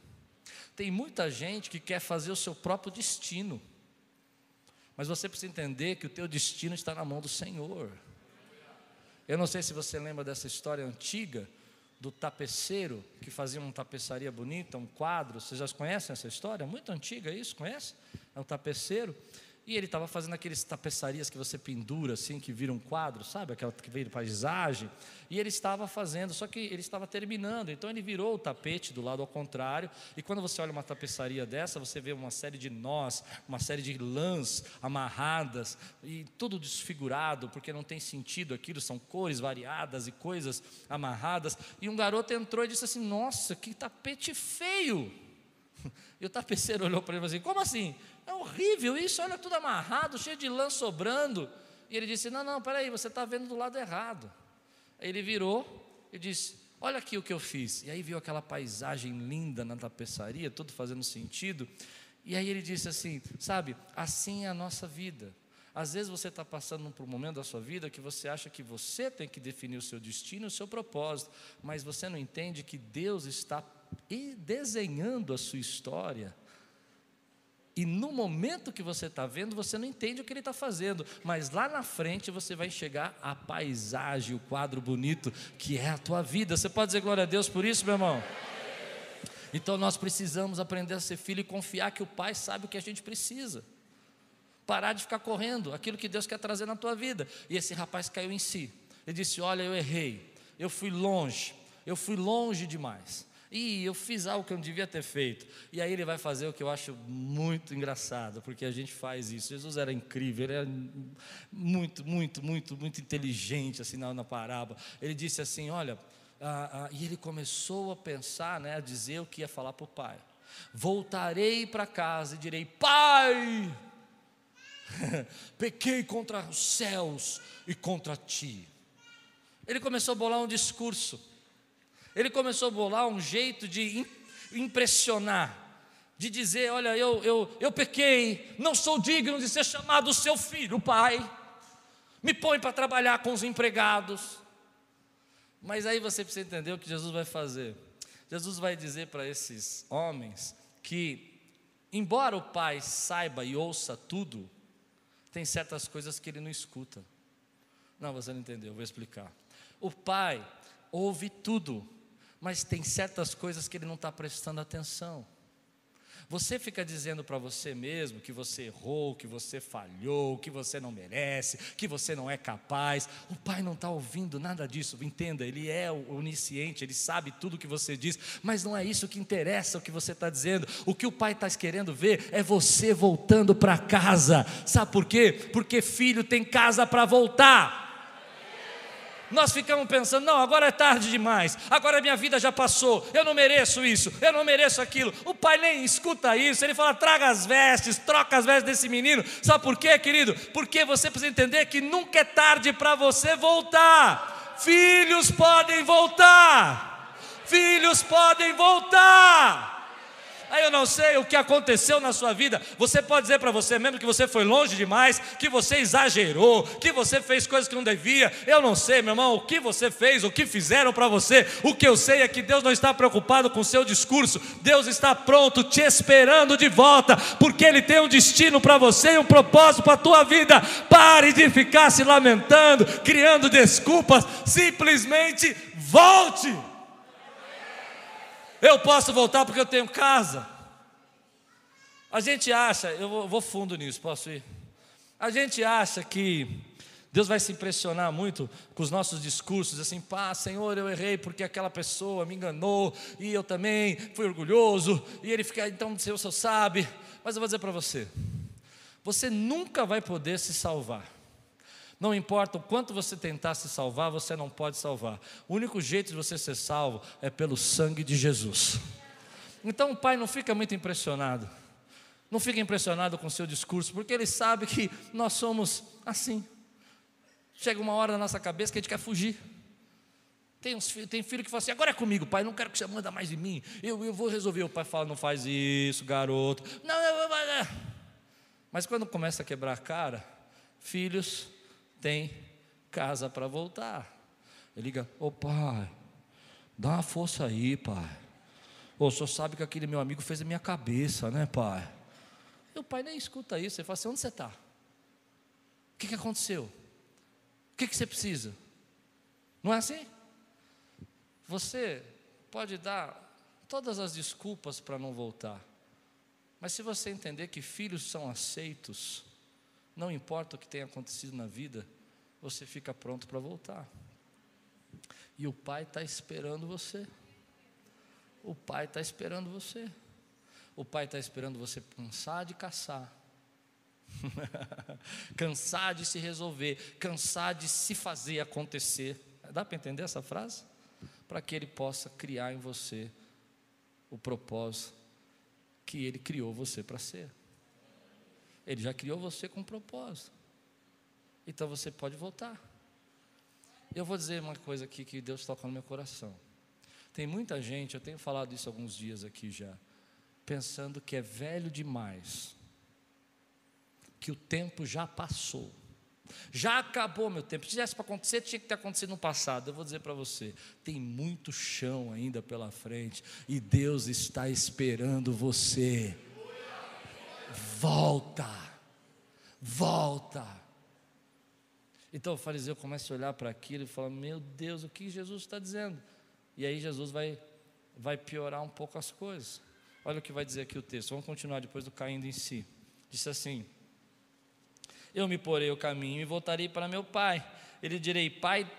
Tem muita gente que quer fazer o seu próprio destino, mas você precisa entender que o teu destino está na mão do Senhor. Eu não sei se você lembra dessa história antiga, do tapeceiro que fazia uma tapeçaria bonita, um quadro. Vocês já conhecem essa história? Muito antiga isso, conhece? É um tapeceiro. E ele estava fazendo aqueles tapeçarias que você pendura assim, que vira um quadro, sabe? Aquela que vira paisagem. E ele estava fazendo, só que ele estava terminando. Então ele virou o tapete do lado ao contrário. E quando você olha uma tapeçaria dessa, você vê uma série de nós, uma série de lãs amarradas e tudo desfigurado, porque não tem sentido aquilo, são cores variadas e coisas amarradas. E um garoto entrou e disse assim: Nossa, que tapete feio! E o tapeceiro olhou para ele e falou assim: Como assim? É horrível isso, olha tudo amarrado, cheio de lã sobrando. E ele disse: Não, não, peraí, você está vendo do lado errado. Aí ele virou e disse: Olha aqui o que eu fiz. E aí viu aquela paisagem linda na tapeçaria, tudo fazendo sentido. E aí ele disse assim: Sabe, assim é a nossa vida. Às vezes você está passando por um momento da sua vida que você acha que você tem que definir o seu destino, o seu propósito, mas você não entende que Deus está desenhando a sua história e no momento que você está vendo, você não entende o que ele está fazendo, mas lá na frente você vai chegar a paisagem, o quadro bonito que é a tua vida. Você pode dizer glória a Deus por isso, meu irmão? Então nós precisamos aprender a ser filho e confiar que o Pai sabe o que a gente precisa. Parar de ficar correndo aquilo que Deus quer trazer na tua vida. E esse rapaz caiu em si. Ele disse: Olha, eu errei, eu fui longe, eu fui longe demais. E eu fiz algo que eu não devia ter feito. E aí ele vai fazer o que eu acho muito engraçado, porque a gente faz isso. Jesus era incrível, ele era muito, muito, muito, muito inteligente assim na, na parábola. Ele disse assim: Olha, ah, ah, e ele começou a pensar, né, a dizer o que ia falar para o pai. Voltarei para casa e direi: Pai, pequei contra os céus e contra ti. Ele começou a bolar um discurso. Ele começou a bolar um jeito de impressionar, de dizer: Olha, eu, eu, eu pequei, não sou digno de ser chamado seu filho, pai. Me põe para trabalhar com os empregados. Mas aí você precisa entender o que Jesus vai fazer. Jesus vai dizer para esses homens que, embora o pai saiba e ouça tudo, tem certas coisas que ele não escuta. Não, você não entendeu, vou explicar. O pai ouve tudo, mas tem certas coisas que ele não está prestando atenção. Você fica dizendo para você mesmo que você errou, que você falhou, que você não merece, que você não é capaz. O pai não está ouvindo nada disso, entenda, ele é onisciente, ele sabe tudo o que você diz, mas não é isso que interessa o que você está dizendo. O que o pai está querendo ver é você voltando para casa. Sabe por quê? Porque filho tem casa para voltar. Nós ficamos pensando, não, agora é tarde demais, agora minha vida já passou, eu não mereço isso, eu não mereço aquilo. O pai nem escuta isso, ele fala: traga as vestes, troca as vestes desse menino. Sabe por quê, querido? Porque você precisa entender que nunca é tarde para você voltar. Filhos podem voltar, filhos podem voltar. Aí eu não sei o que aconteceu na sua vida. Você pode dizer para você mesmo que você foi longe demais, que você exagerou, que você fez coisas que não devia. Eu não sei, meu irmão, o que você fez, o que fizeram para você. O que eu sei é que Deus não está preocupado com o seu discurso. Deus está pronto, te esperando de volta, porque Ele tem um destino para você e um propósito para a tua vida. Pare de ficar se lamentando, criando desculpas. Simplesmente volte. Eu posso voltar porque eu tenho casa. A gente acha, eu vou, fundo nisso, posso ir? A gente acha que Deus vai se impressionar muito com os nossos discursos, assim, pá, Senhor, eu errei porque aquela pessoa me enganou, e eu também fui orgulhoso, e ele fica, então o Senhor só sabe. Mas eu vou dizer para você: você nunca vai poder se salvar. Não importa o quanto você tentar se salvar, você não pode salvar. O único jeito de você ser salvo é pelo sangue de Jesus. Então o pai não fica muito impressionado. Não fica impressionado com o seu discurso, porque ele sabe que nós somos assim. Chega uma hora na nossa cabeça que a gente quer fugir. Tem, uns, tem filho que fala assim: agora é comigo, pai, não quero que você manda mais de mim. Eu, eu vou resolver. O pai fala: não faz isso, garoto. Não, eu, eu, Mas quando começa a quebrar a cara, filhos tem casa para voltar. Ele liga, ô pai, dá uma força aí, pai. Ô, o senhor sabe que aquele meu amigo fez a minha cabeça, né, pai? O pai nem escuta isso, ele fala assim: onde você está? O que, que aconteceu? O que, que você precisa? Não é assim? Você pode dar todas as desculpas para não voltar, mas se você entender que filhos são aceitos, não importa o que tenha acontecido na vida, você fica pronto para voltar. E o pai está esperando você. O pai está esperando você. O pai está esperando você cansar de caçar. cansar de se resolver, cansar de se fazer acontecer. Dá para entender essa frase? Para que ele possa criar em você o propósito que ele criou você para ser. Ele já criou você com um propósito. Então você pode voltar. Eu vou dizer uma coisa aqui que Deus toca no meu coração. Tem muita gente, eu tenho falado isso alguns dias aqui já, pensando que é velho demais, que o tempo já passou. Já acabou meu tempo. Se tivesse para acontecer, tinha que ter acontecido no passado. Eu vou dizer para você: tem muito chão ainda pela frente, e Deus está esperando você. Volta, volta. Então o fariseu começa a olhar para aquilo e fala: Meu Deus, o que Jesus está dizendo? E aí Jesus vai, vai piorar um pouco as coisas. Olha o que vai dizer aqui o texto. Vamos continuar depois do caindo em si. Disse assim: Eu me porei o caminho e voltarei para meu pai. Ele direi: Pai,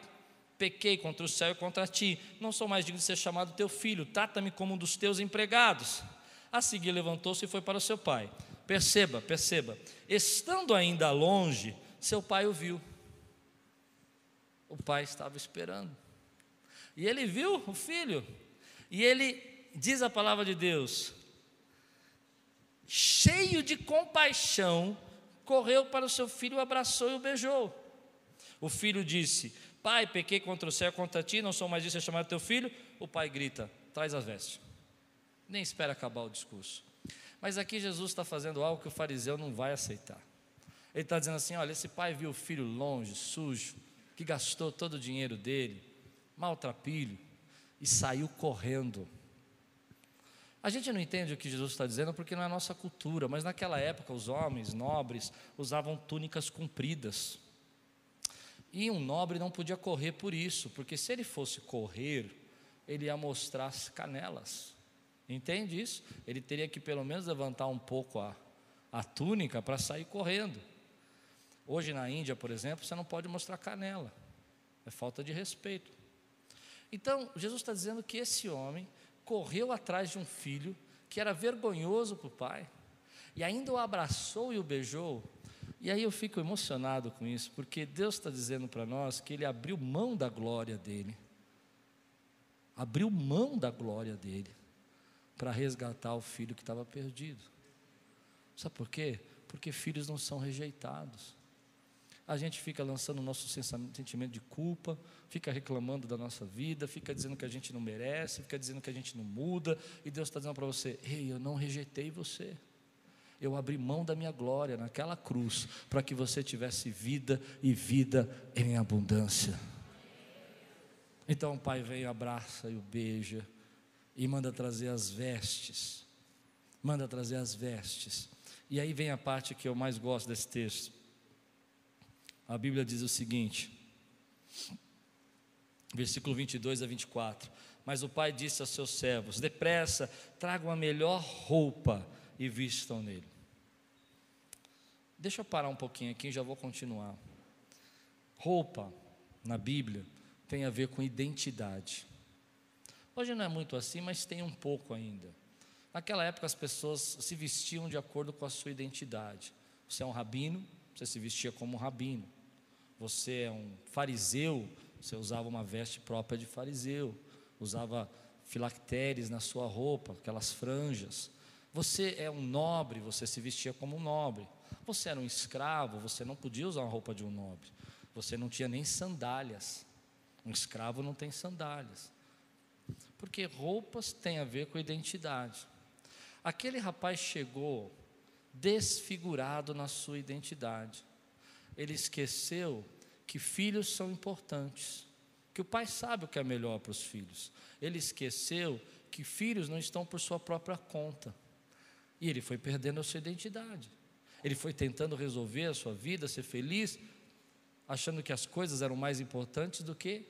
pequei contra o céu e contra ti, não sou mais digno de ser chamado teu filho, trata-me como um dos teus empregados. A seguir levantou-se e foi para o seu pai. Perceba, perceba, estando ainda longe, seu pai o viu. O pai estava esperando. E ele viu o filho. E ele diz a palavra de Deus, cheio de compaixão, correu para o seu filho, o abraçou e o beijou. O filho disse: Pai, pequei contra o céu, contra ti, não sou mais isso, é chamado teu filho. O pai grita: Traz as vestes. Nem espera acabar o discurso. Mas aqui Jesus está fazendo algo que o fariseu não vai aceitar. Ele está dizendo assim: olha, esse pai viu o filho longe, sujo, que gastou todo o dinheiro dele, maltrapilho, e saiu correndo. A gente não entende o que Jesus está dizendo porque não é a nossa cultura, mas naquela época os homens nobres usavam túnicas compridas. E um nobre não podia correr por isso, porque se ele fosse correr, ele ia mostrar as canelas. Entende isso? Ele teria que pelo menos levantar um pouco a, a túnica para sair correndo. Hoje na Índia, por exemplo, você não pode mostrar canela, é falta de respeito. Então, Jesus está dizendo que esse homem correu atrás de um filho que era vergonhoso para o pai, e ainda o abraçou e o beijou. E aí eu fico emocionado com isso, porque Deus está dizendo para nós que Ele abriu mão da glória dele, abriu mão da glória dele, para resgatar o filho que estava perdido. Sabe por quê? Porque filhos não são rejeitados a gente fica lançando o nosso sentimento de culpa, fica reclamando da nossa vida, fica dizendo que a gente não merece, fica dizendo que a gente não muda, e Deus está dizendo para você: ei, eu não rejeitei você. Eu abri mão da minha glória naquela cruz para que você tivesse vida e vida em abundância. Então o pai vem, abraça e o beija e manda trazer as vestes. Manda trazer as vestes. E aí vem a parte que eu mais gosto desse texto a Bíblia diz o seguinte, versículo 22 a 24: Mas o pai disse aos seus servos: Depressa, tragam a melhor roupa e vistam nele. Deixa eu parar um pouquinho aqui e já vou continuar. Roupa, na Bíblia, tem a ver com identidade. Hoje não é muito assim, mas tem um pouco ainda. Naquela época as pessoas se vestiam de acordo com a sua identidade. Você é um rabino, você se vestia como um rabino você é um fariseu, você usava uma veste própria de fariseu, usava filactéres na sua roupa, aquelas franjas. Você é um nobre, você se vestia como um nobre. Você era um escravo, você não podia usar a roupa de um nobre. Você não tinha nem sandálias. Um escravo não tem sandálias. Porque roupas têm a ver com identidade. Aquele rapaz chegou desfigurado na sua identidade ele esqueceu que filhos são importantes, que o pai sabe o que é melhor para os filhos. Ele esqueceu que filhos não estão por sua própria conta. E ele foi perdendo a sua identidade. Ele foi tentando resolver a sua vida, ser feliz, achando que as coisas eram mais importantes do que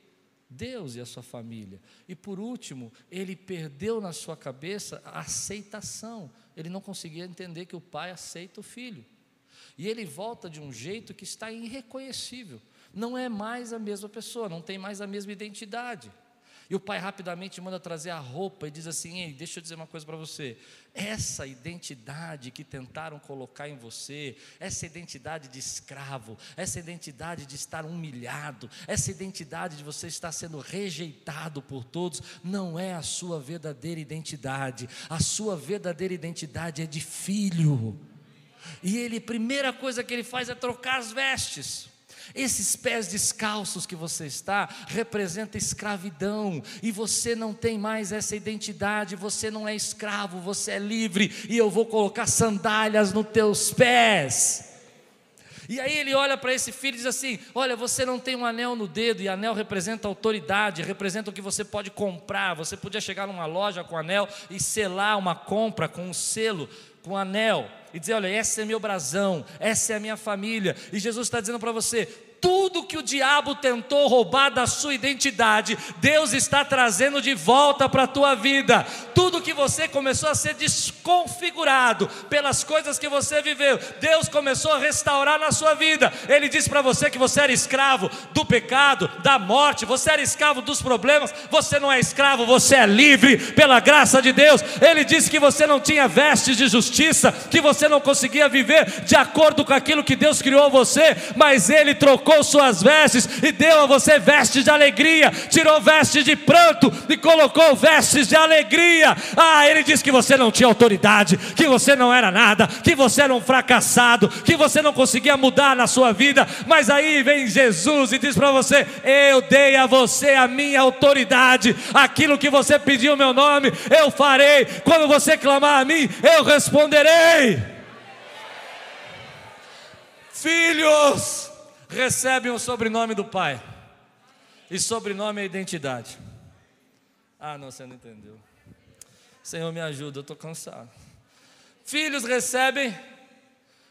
Deus e a sua família. E por último, ele perdeu na sua cabeça a aceitação. Ele não conseguia entender que o pai aceita o filho. E ele volta de um jeito que está irreconhecível. Não é mais a mesma pessoa, não tem mais a mesma identidade. E o pai rapidamente manda trazer a roupa e diz assim: Ei, deixa eu dizer uma coisa para você. Essa identidade que tentaram colocar em você, essa identidade de escravo, essa identidade de estar humilhado, essa identidade de você estar sendo rejeitado por todos, não é a sua verdadeira identidade. A sua verdadeira identidade é de filho. E ele, primeira coisa que ele faz é trocar as vestes. Esses pés descalços que você está representa escravidão e você não tem mais essa identidade, você não é escravo, você é livre e eu vou colocar sandálias nos teus pés. E aí ele olha para esse filho e diz assim: Olha, você não tem um anel no dedo, e anel representa autoridade, representa o que você pode comprar. Você podia chegar numa loja com anel e selar uma compra com um selo, com anel e dizer: Olha, esse é meu brasão, essa é a minha família. E Jesus está dizendo para você: Tudo que o diabo tentou roubar da sua identidade, Deus está trazendo de volta para a tua vida. Tudo que você começou a ser desconfigurado pelas coisas que você viveu, Deus começou a restaurar na sua vida. Ele disse para você que você era escravo do pecado, da morte, você era escravo dos problemas. Você não é escravo, você é livre pela graça de Deus. Ele disse que você não tinha vestes de justiça, que você não conseguia viver de acordo com aquilo que Deus criou você, mas Ele trocou trocou suas vestes e deu a você vestes de alegria, tirou vestes de pranto e colocou vestes de alegria. Ah, ele disse que você não tinha autoridade, que você não era nada, que você era um fracassado, que você não conseguia mudar na sua vida, mas aí vem Jesus e diz para você: Eu dei a você a minha autoridade, aquilo que você pediu meu nome, eu farei. Quando você clamar a mim, eu responderei. Filhos, recebem o sobrenome do pai. E sobrenome é identidade. Ah, não, você não entendeu. Senhor, me ajuda, eu estou cansado. Filhos recebem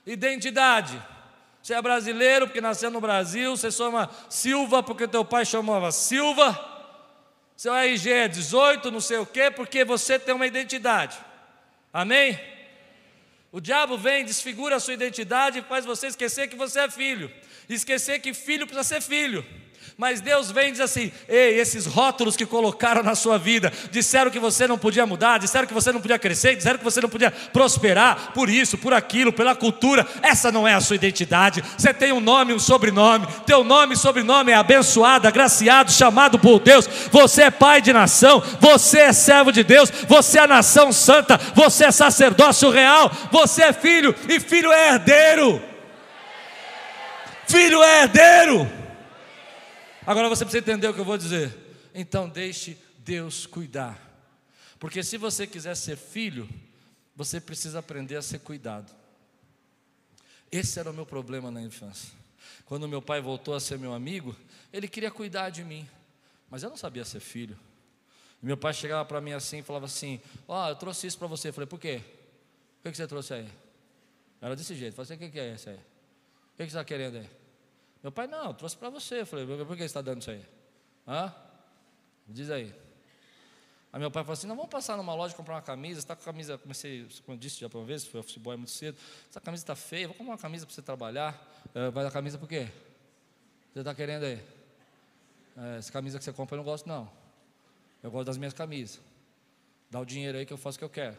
identidade. Você é brasileiro porque nasceu no Brasil, você chama Silva porque teu pai chamava Silva. Seu RG é 18, não sei o quê, porque você tem uma identidade. Amém? O diabo vem, desfigura a sua identidade e faz você esquecer que você é filho esquecer que filho precisa ser filho. Mas Deus vem e diz assim: ei, esses rótulos que colocaram na sua vida, disseram que você não podia mudar, disseram que você não podia crescer, disseram que você não podia prosperar, por isso, por aquilo, pela cultura, essa não é a sua identidade. Você tem um nome, um sobrenome, teu nome e sobrenome é abençoado, agraciado, chamado por Deus. Você é pai de nação, você é servo de Deus, você é nação santa, você é sacerdócio real, você é filho e filho é herdeiro. Filho é herdeiro. Agora você precisa entender o que eu vou dizer. Então deixe Deus cuidar. Porque se você quiser ser filho, você precisa aprender a ser cuidado. Esse era o meu problema na infância. Quando meu pai voltou a ser meu amigo, ele queria cuidar de mim, mas eu não sabia ser filho. Meu pai chegava para mim assim e falava assim: Ó, oh, eu trouxe isso para você. Eu falei: Por quê? O que você trouxe aí? Era desse jeito. Eu falei: O que é esse aí? O que você está querendo aí? Meu pai, não, trouxe para você. Eu falei, por que você está dando isso aí? Hã? Diz aí. Aí meu pai falou assim: não, vamos passar numa loja comprar uma camisa. Está com a camisa, comecei, como eu disse já para uma vez, foi office boy muito cedo. Essa camisa está feia, vou comprar uma camisa para você trabalhar. É, vai dar camisa por quê? Você está querendo aí? É, essa camisa que você compra eu não gosto, não. Eu gosto das minhas camisas. Dá o dinheiro aí que eu faço o que eu quero.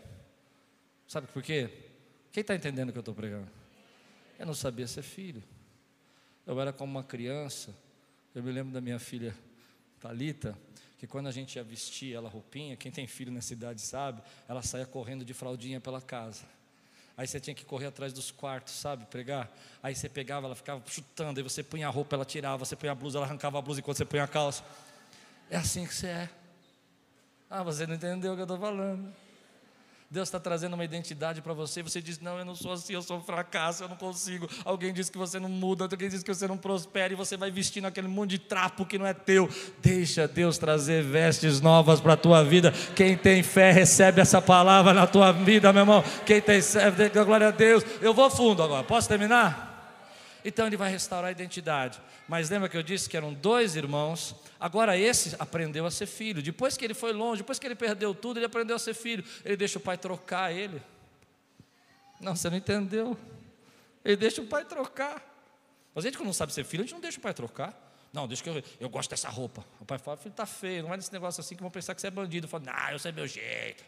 Sabe por quê? Quem está entendendo o que eu estou pregando? Eu não sabia ser filho. Eu era como uma criança. Eu me lembro da minha filha Talita, que quando a gente ia vestir ela roupinha, quem tem filho nessa idade sabe, ela saía correndo de fraldinha pela casa. Aí você tinha que correr atrás dos quartos, sabe, pregar. Aí você pegava, ela ficava chutando, aí você punha a roupa, ela tirava, você punha a blusa, ela arrancava a blusa enquanto você punha a calça. É assim que você é. Ah, você não entendeu o que eu estou falando. Deus está trazendo uma identidade para você. Você diz: Não, eu não sou assim, eu sou um fracasso, eu não consigo. Alguém diz que você não muda, alguém diz que você não prospera, e você vai vestindo aquele monte de trapo que não é teu. Deixa Deus trazer vestes novas para a tua vida. Quem tem fé, recebe essa palavra na tua vida, meu irmão. Quem tem fé, glória a Deus. Eu vou fundo agora, posso terminar? Então ele vai restaurar a identidade. Mas lembra que eu disse que eram dois irmãos? Agora esse aprendeu a ser filho. Depois que ele foi longe, depois que ele perdeu tudo, ele aprendeu a ser filho. Ele deixa o pai trocar ele. Não, você não entendeu. Ele deixa o pai trocar. Mas a gente, quando não sabe ser filho, a gente não deixa o pai trocar. Não, deixa que eu. Eu gosto dessa roupa. O pai fala, filho, tá feio, não é desse negócio assim que vão pensar que você é bandido. Fala, não, eu sei meu jeito.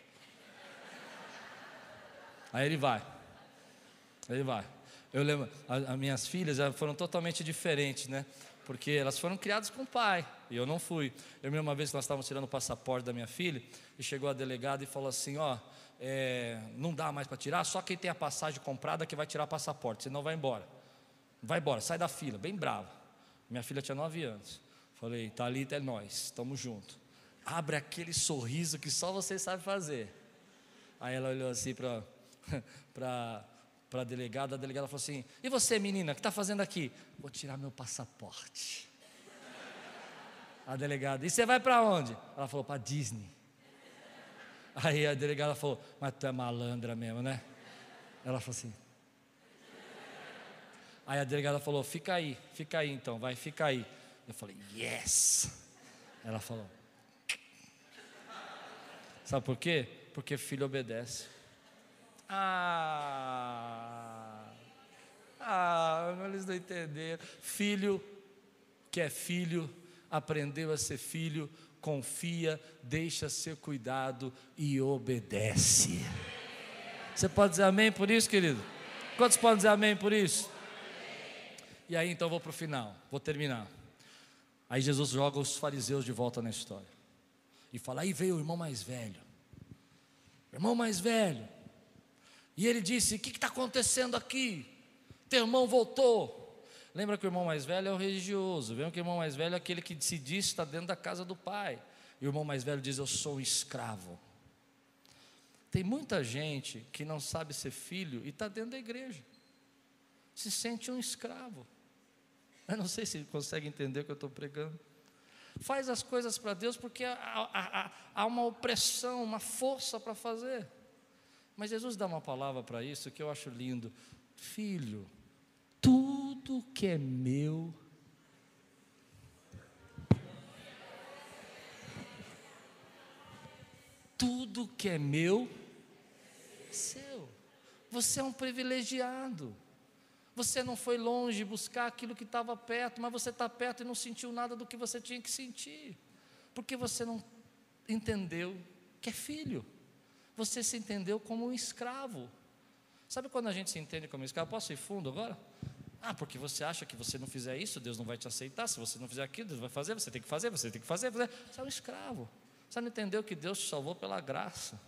Aí ele vai. Aí ele vai. Eu lembro, as minhas filhas foram totalmente diferentes, né? Porque elas foram criadas com o pai, e eu não fui. Eu lembro uma vez que nós estávamos tirando o passaporte da minha filha, e chegou a delegada e falou assim: Ó, é, não dá mais para tirar, só quem tem a passagem comprada que vai tirar o passaporte, senão vai embora. Vai embora, sai da fila, bem brava. Minha filha tinha nove anos. Falei, tá ali, é nós, estamos juntos. Abre aquele sorriso que só você sabe fazer. Aí ela olhou assim para para a delegada, a delegada falou assim: E você, menina, que está fazendo aqui? Vou tirar meu passaporte. A delegada, e você vai para onde? Ela falou: Para Disney. Aí a delegada falou: Mas tu é malandra mesmo, né? Ela falou assim. Aí a delegada falou: Fica aí, fica aí então, vai, fica aí. Eu falei: Yes. Ela falou: Sabe por quê? Porque filho obedece. Ah, ah, eles não entenderam. Filho que é filho, aprendeu a ser filho, confia, deixa ser cuidado e obedece. Você pode dizer amém por isso, querido? Quantos podem dizer amém por isso? E aí então vou para o final, vou terminar. Aí Jesus joga os fariseus de volta na história. E fala: aí veio o irmão mais velho. Irmão mais velho. E ele disse: O que está acontecendo aqui? Teu irmão voltou. Lembra que o irmão mais velho é o religioso. Lembra que o irmão mais velho é aquele que se diz está dentro da casa do pai. E o irmão mais velho diz: Eu sou um escravo. Tem muita gente que não sabe ser filho e está dentro da igreja. Se sente um escravo. Eu não sei se consegue entender o que eu estou pregando. Faz as coisas para Deus porque há, há, há, uma opressão, uma força para fazer. Mas Jesus dá uma palavra para isso que eu acho lindo. Filho, tudo que é meu. Tudo que é meu, é seu. Você é um privilegiado. Você não foi longe buscar aquilo que estava perto, mas você está perto e não sentiu nada do que você tinha que sentir, porque você não entendeu que é filho. Você se entendeu como um escravo. Sabe quando a gente se entende como escravo? Posso ir fundo agora? Ah, porque você acha que você não fizer isso, Deus não vai te aceitar. Se você não fizer aquilo, Deus vai fazer. Você tem que fazer, você tem que fazer. Você é um escravo. Você não entendeu que Deus te salvou pela graça.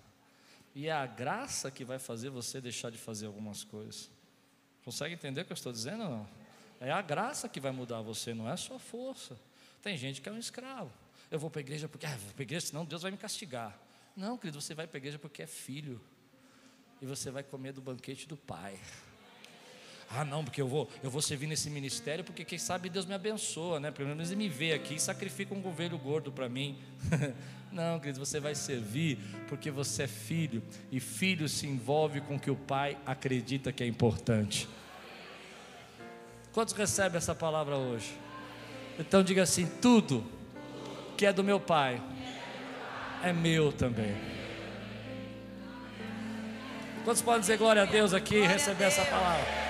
E é a graça que vai fazer você deixar de fazer algumas coisas. Consegue entender o que eu estou dizendo ou não? É a graça que vai mudar você, não é a sua força. Tem gente que é um escravo. Eu vou para a igreja porque, ah, vou para a igreja, senão Deus vai me castigar. Não, querido, você vai para a igreja porque é filho e você vai comer do banquete do Pai. Ah, não, porque eu vou, eu vou servir nesse ministério, porque quem sabe Deus me abençoa, né? Pelo menos ele me vê aqui e sacrifica um governo gordo para mim. não, querido, você vai servir porque você é filho, e filho se envolve com o que o pai acredita que é importante. Quantos recebem essa palavra hoje? Então diga assim: tudo que é do meu pai é meu também. Quantos podem dizer glória a Deus aqui e receber essa palavra?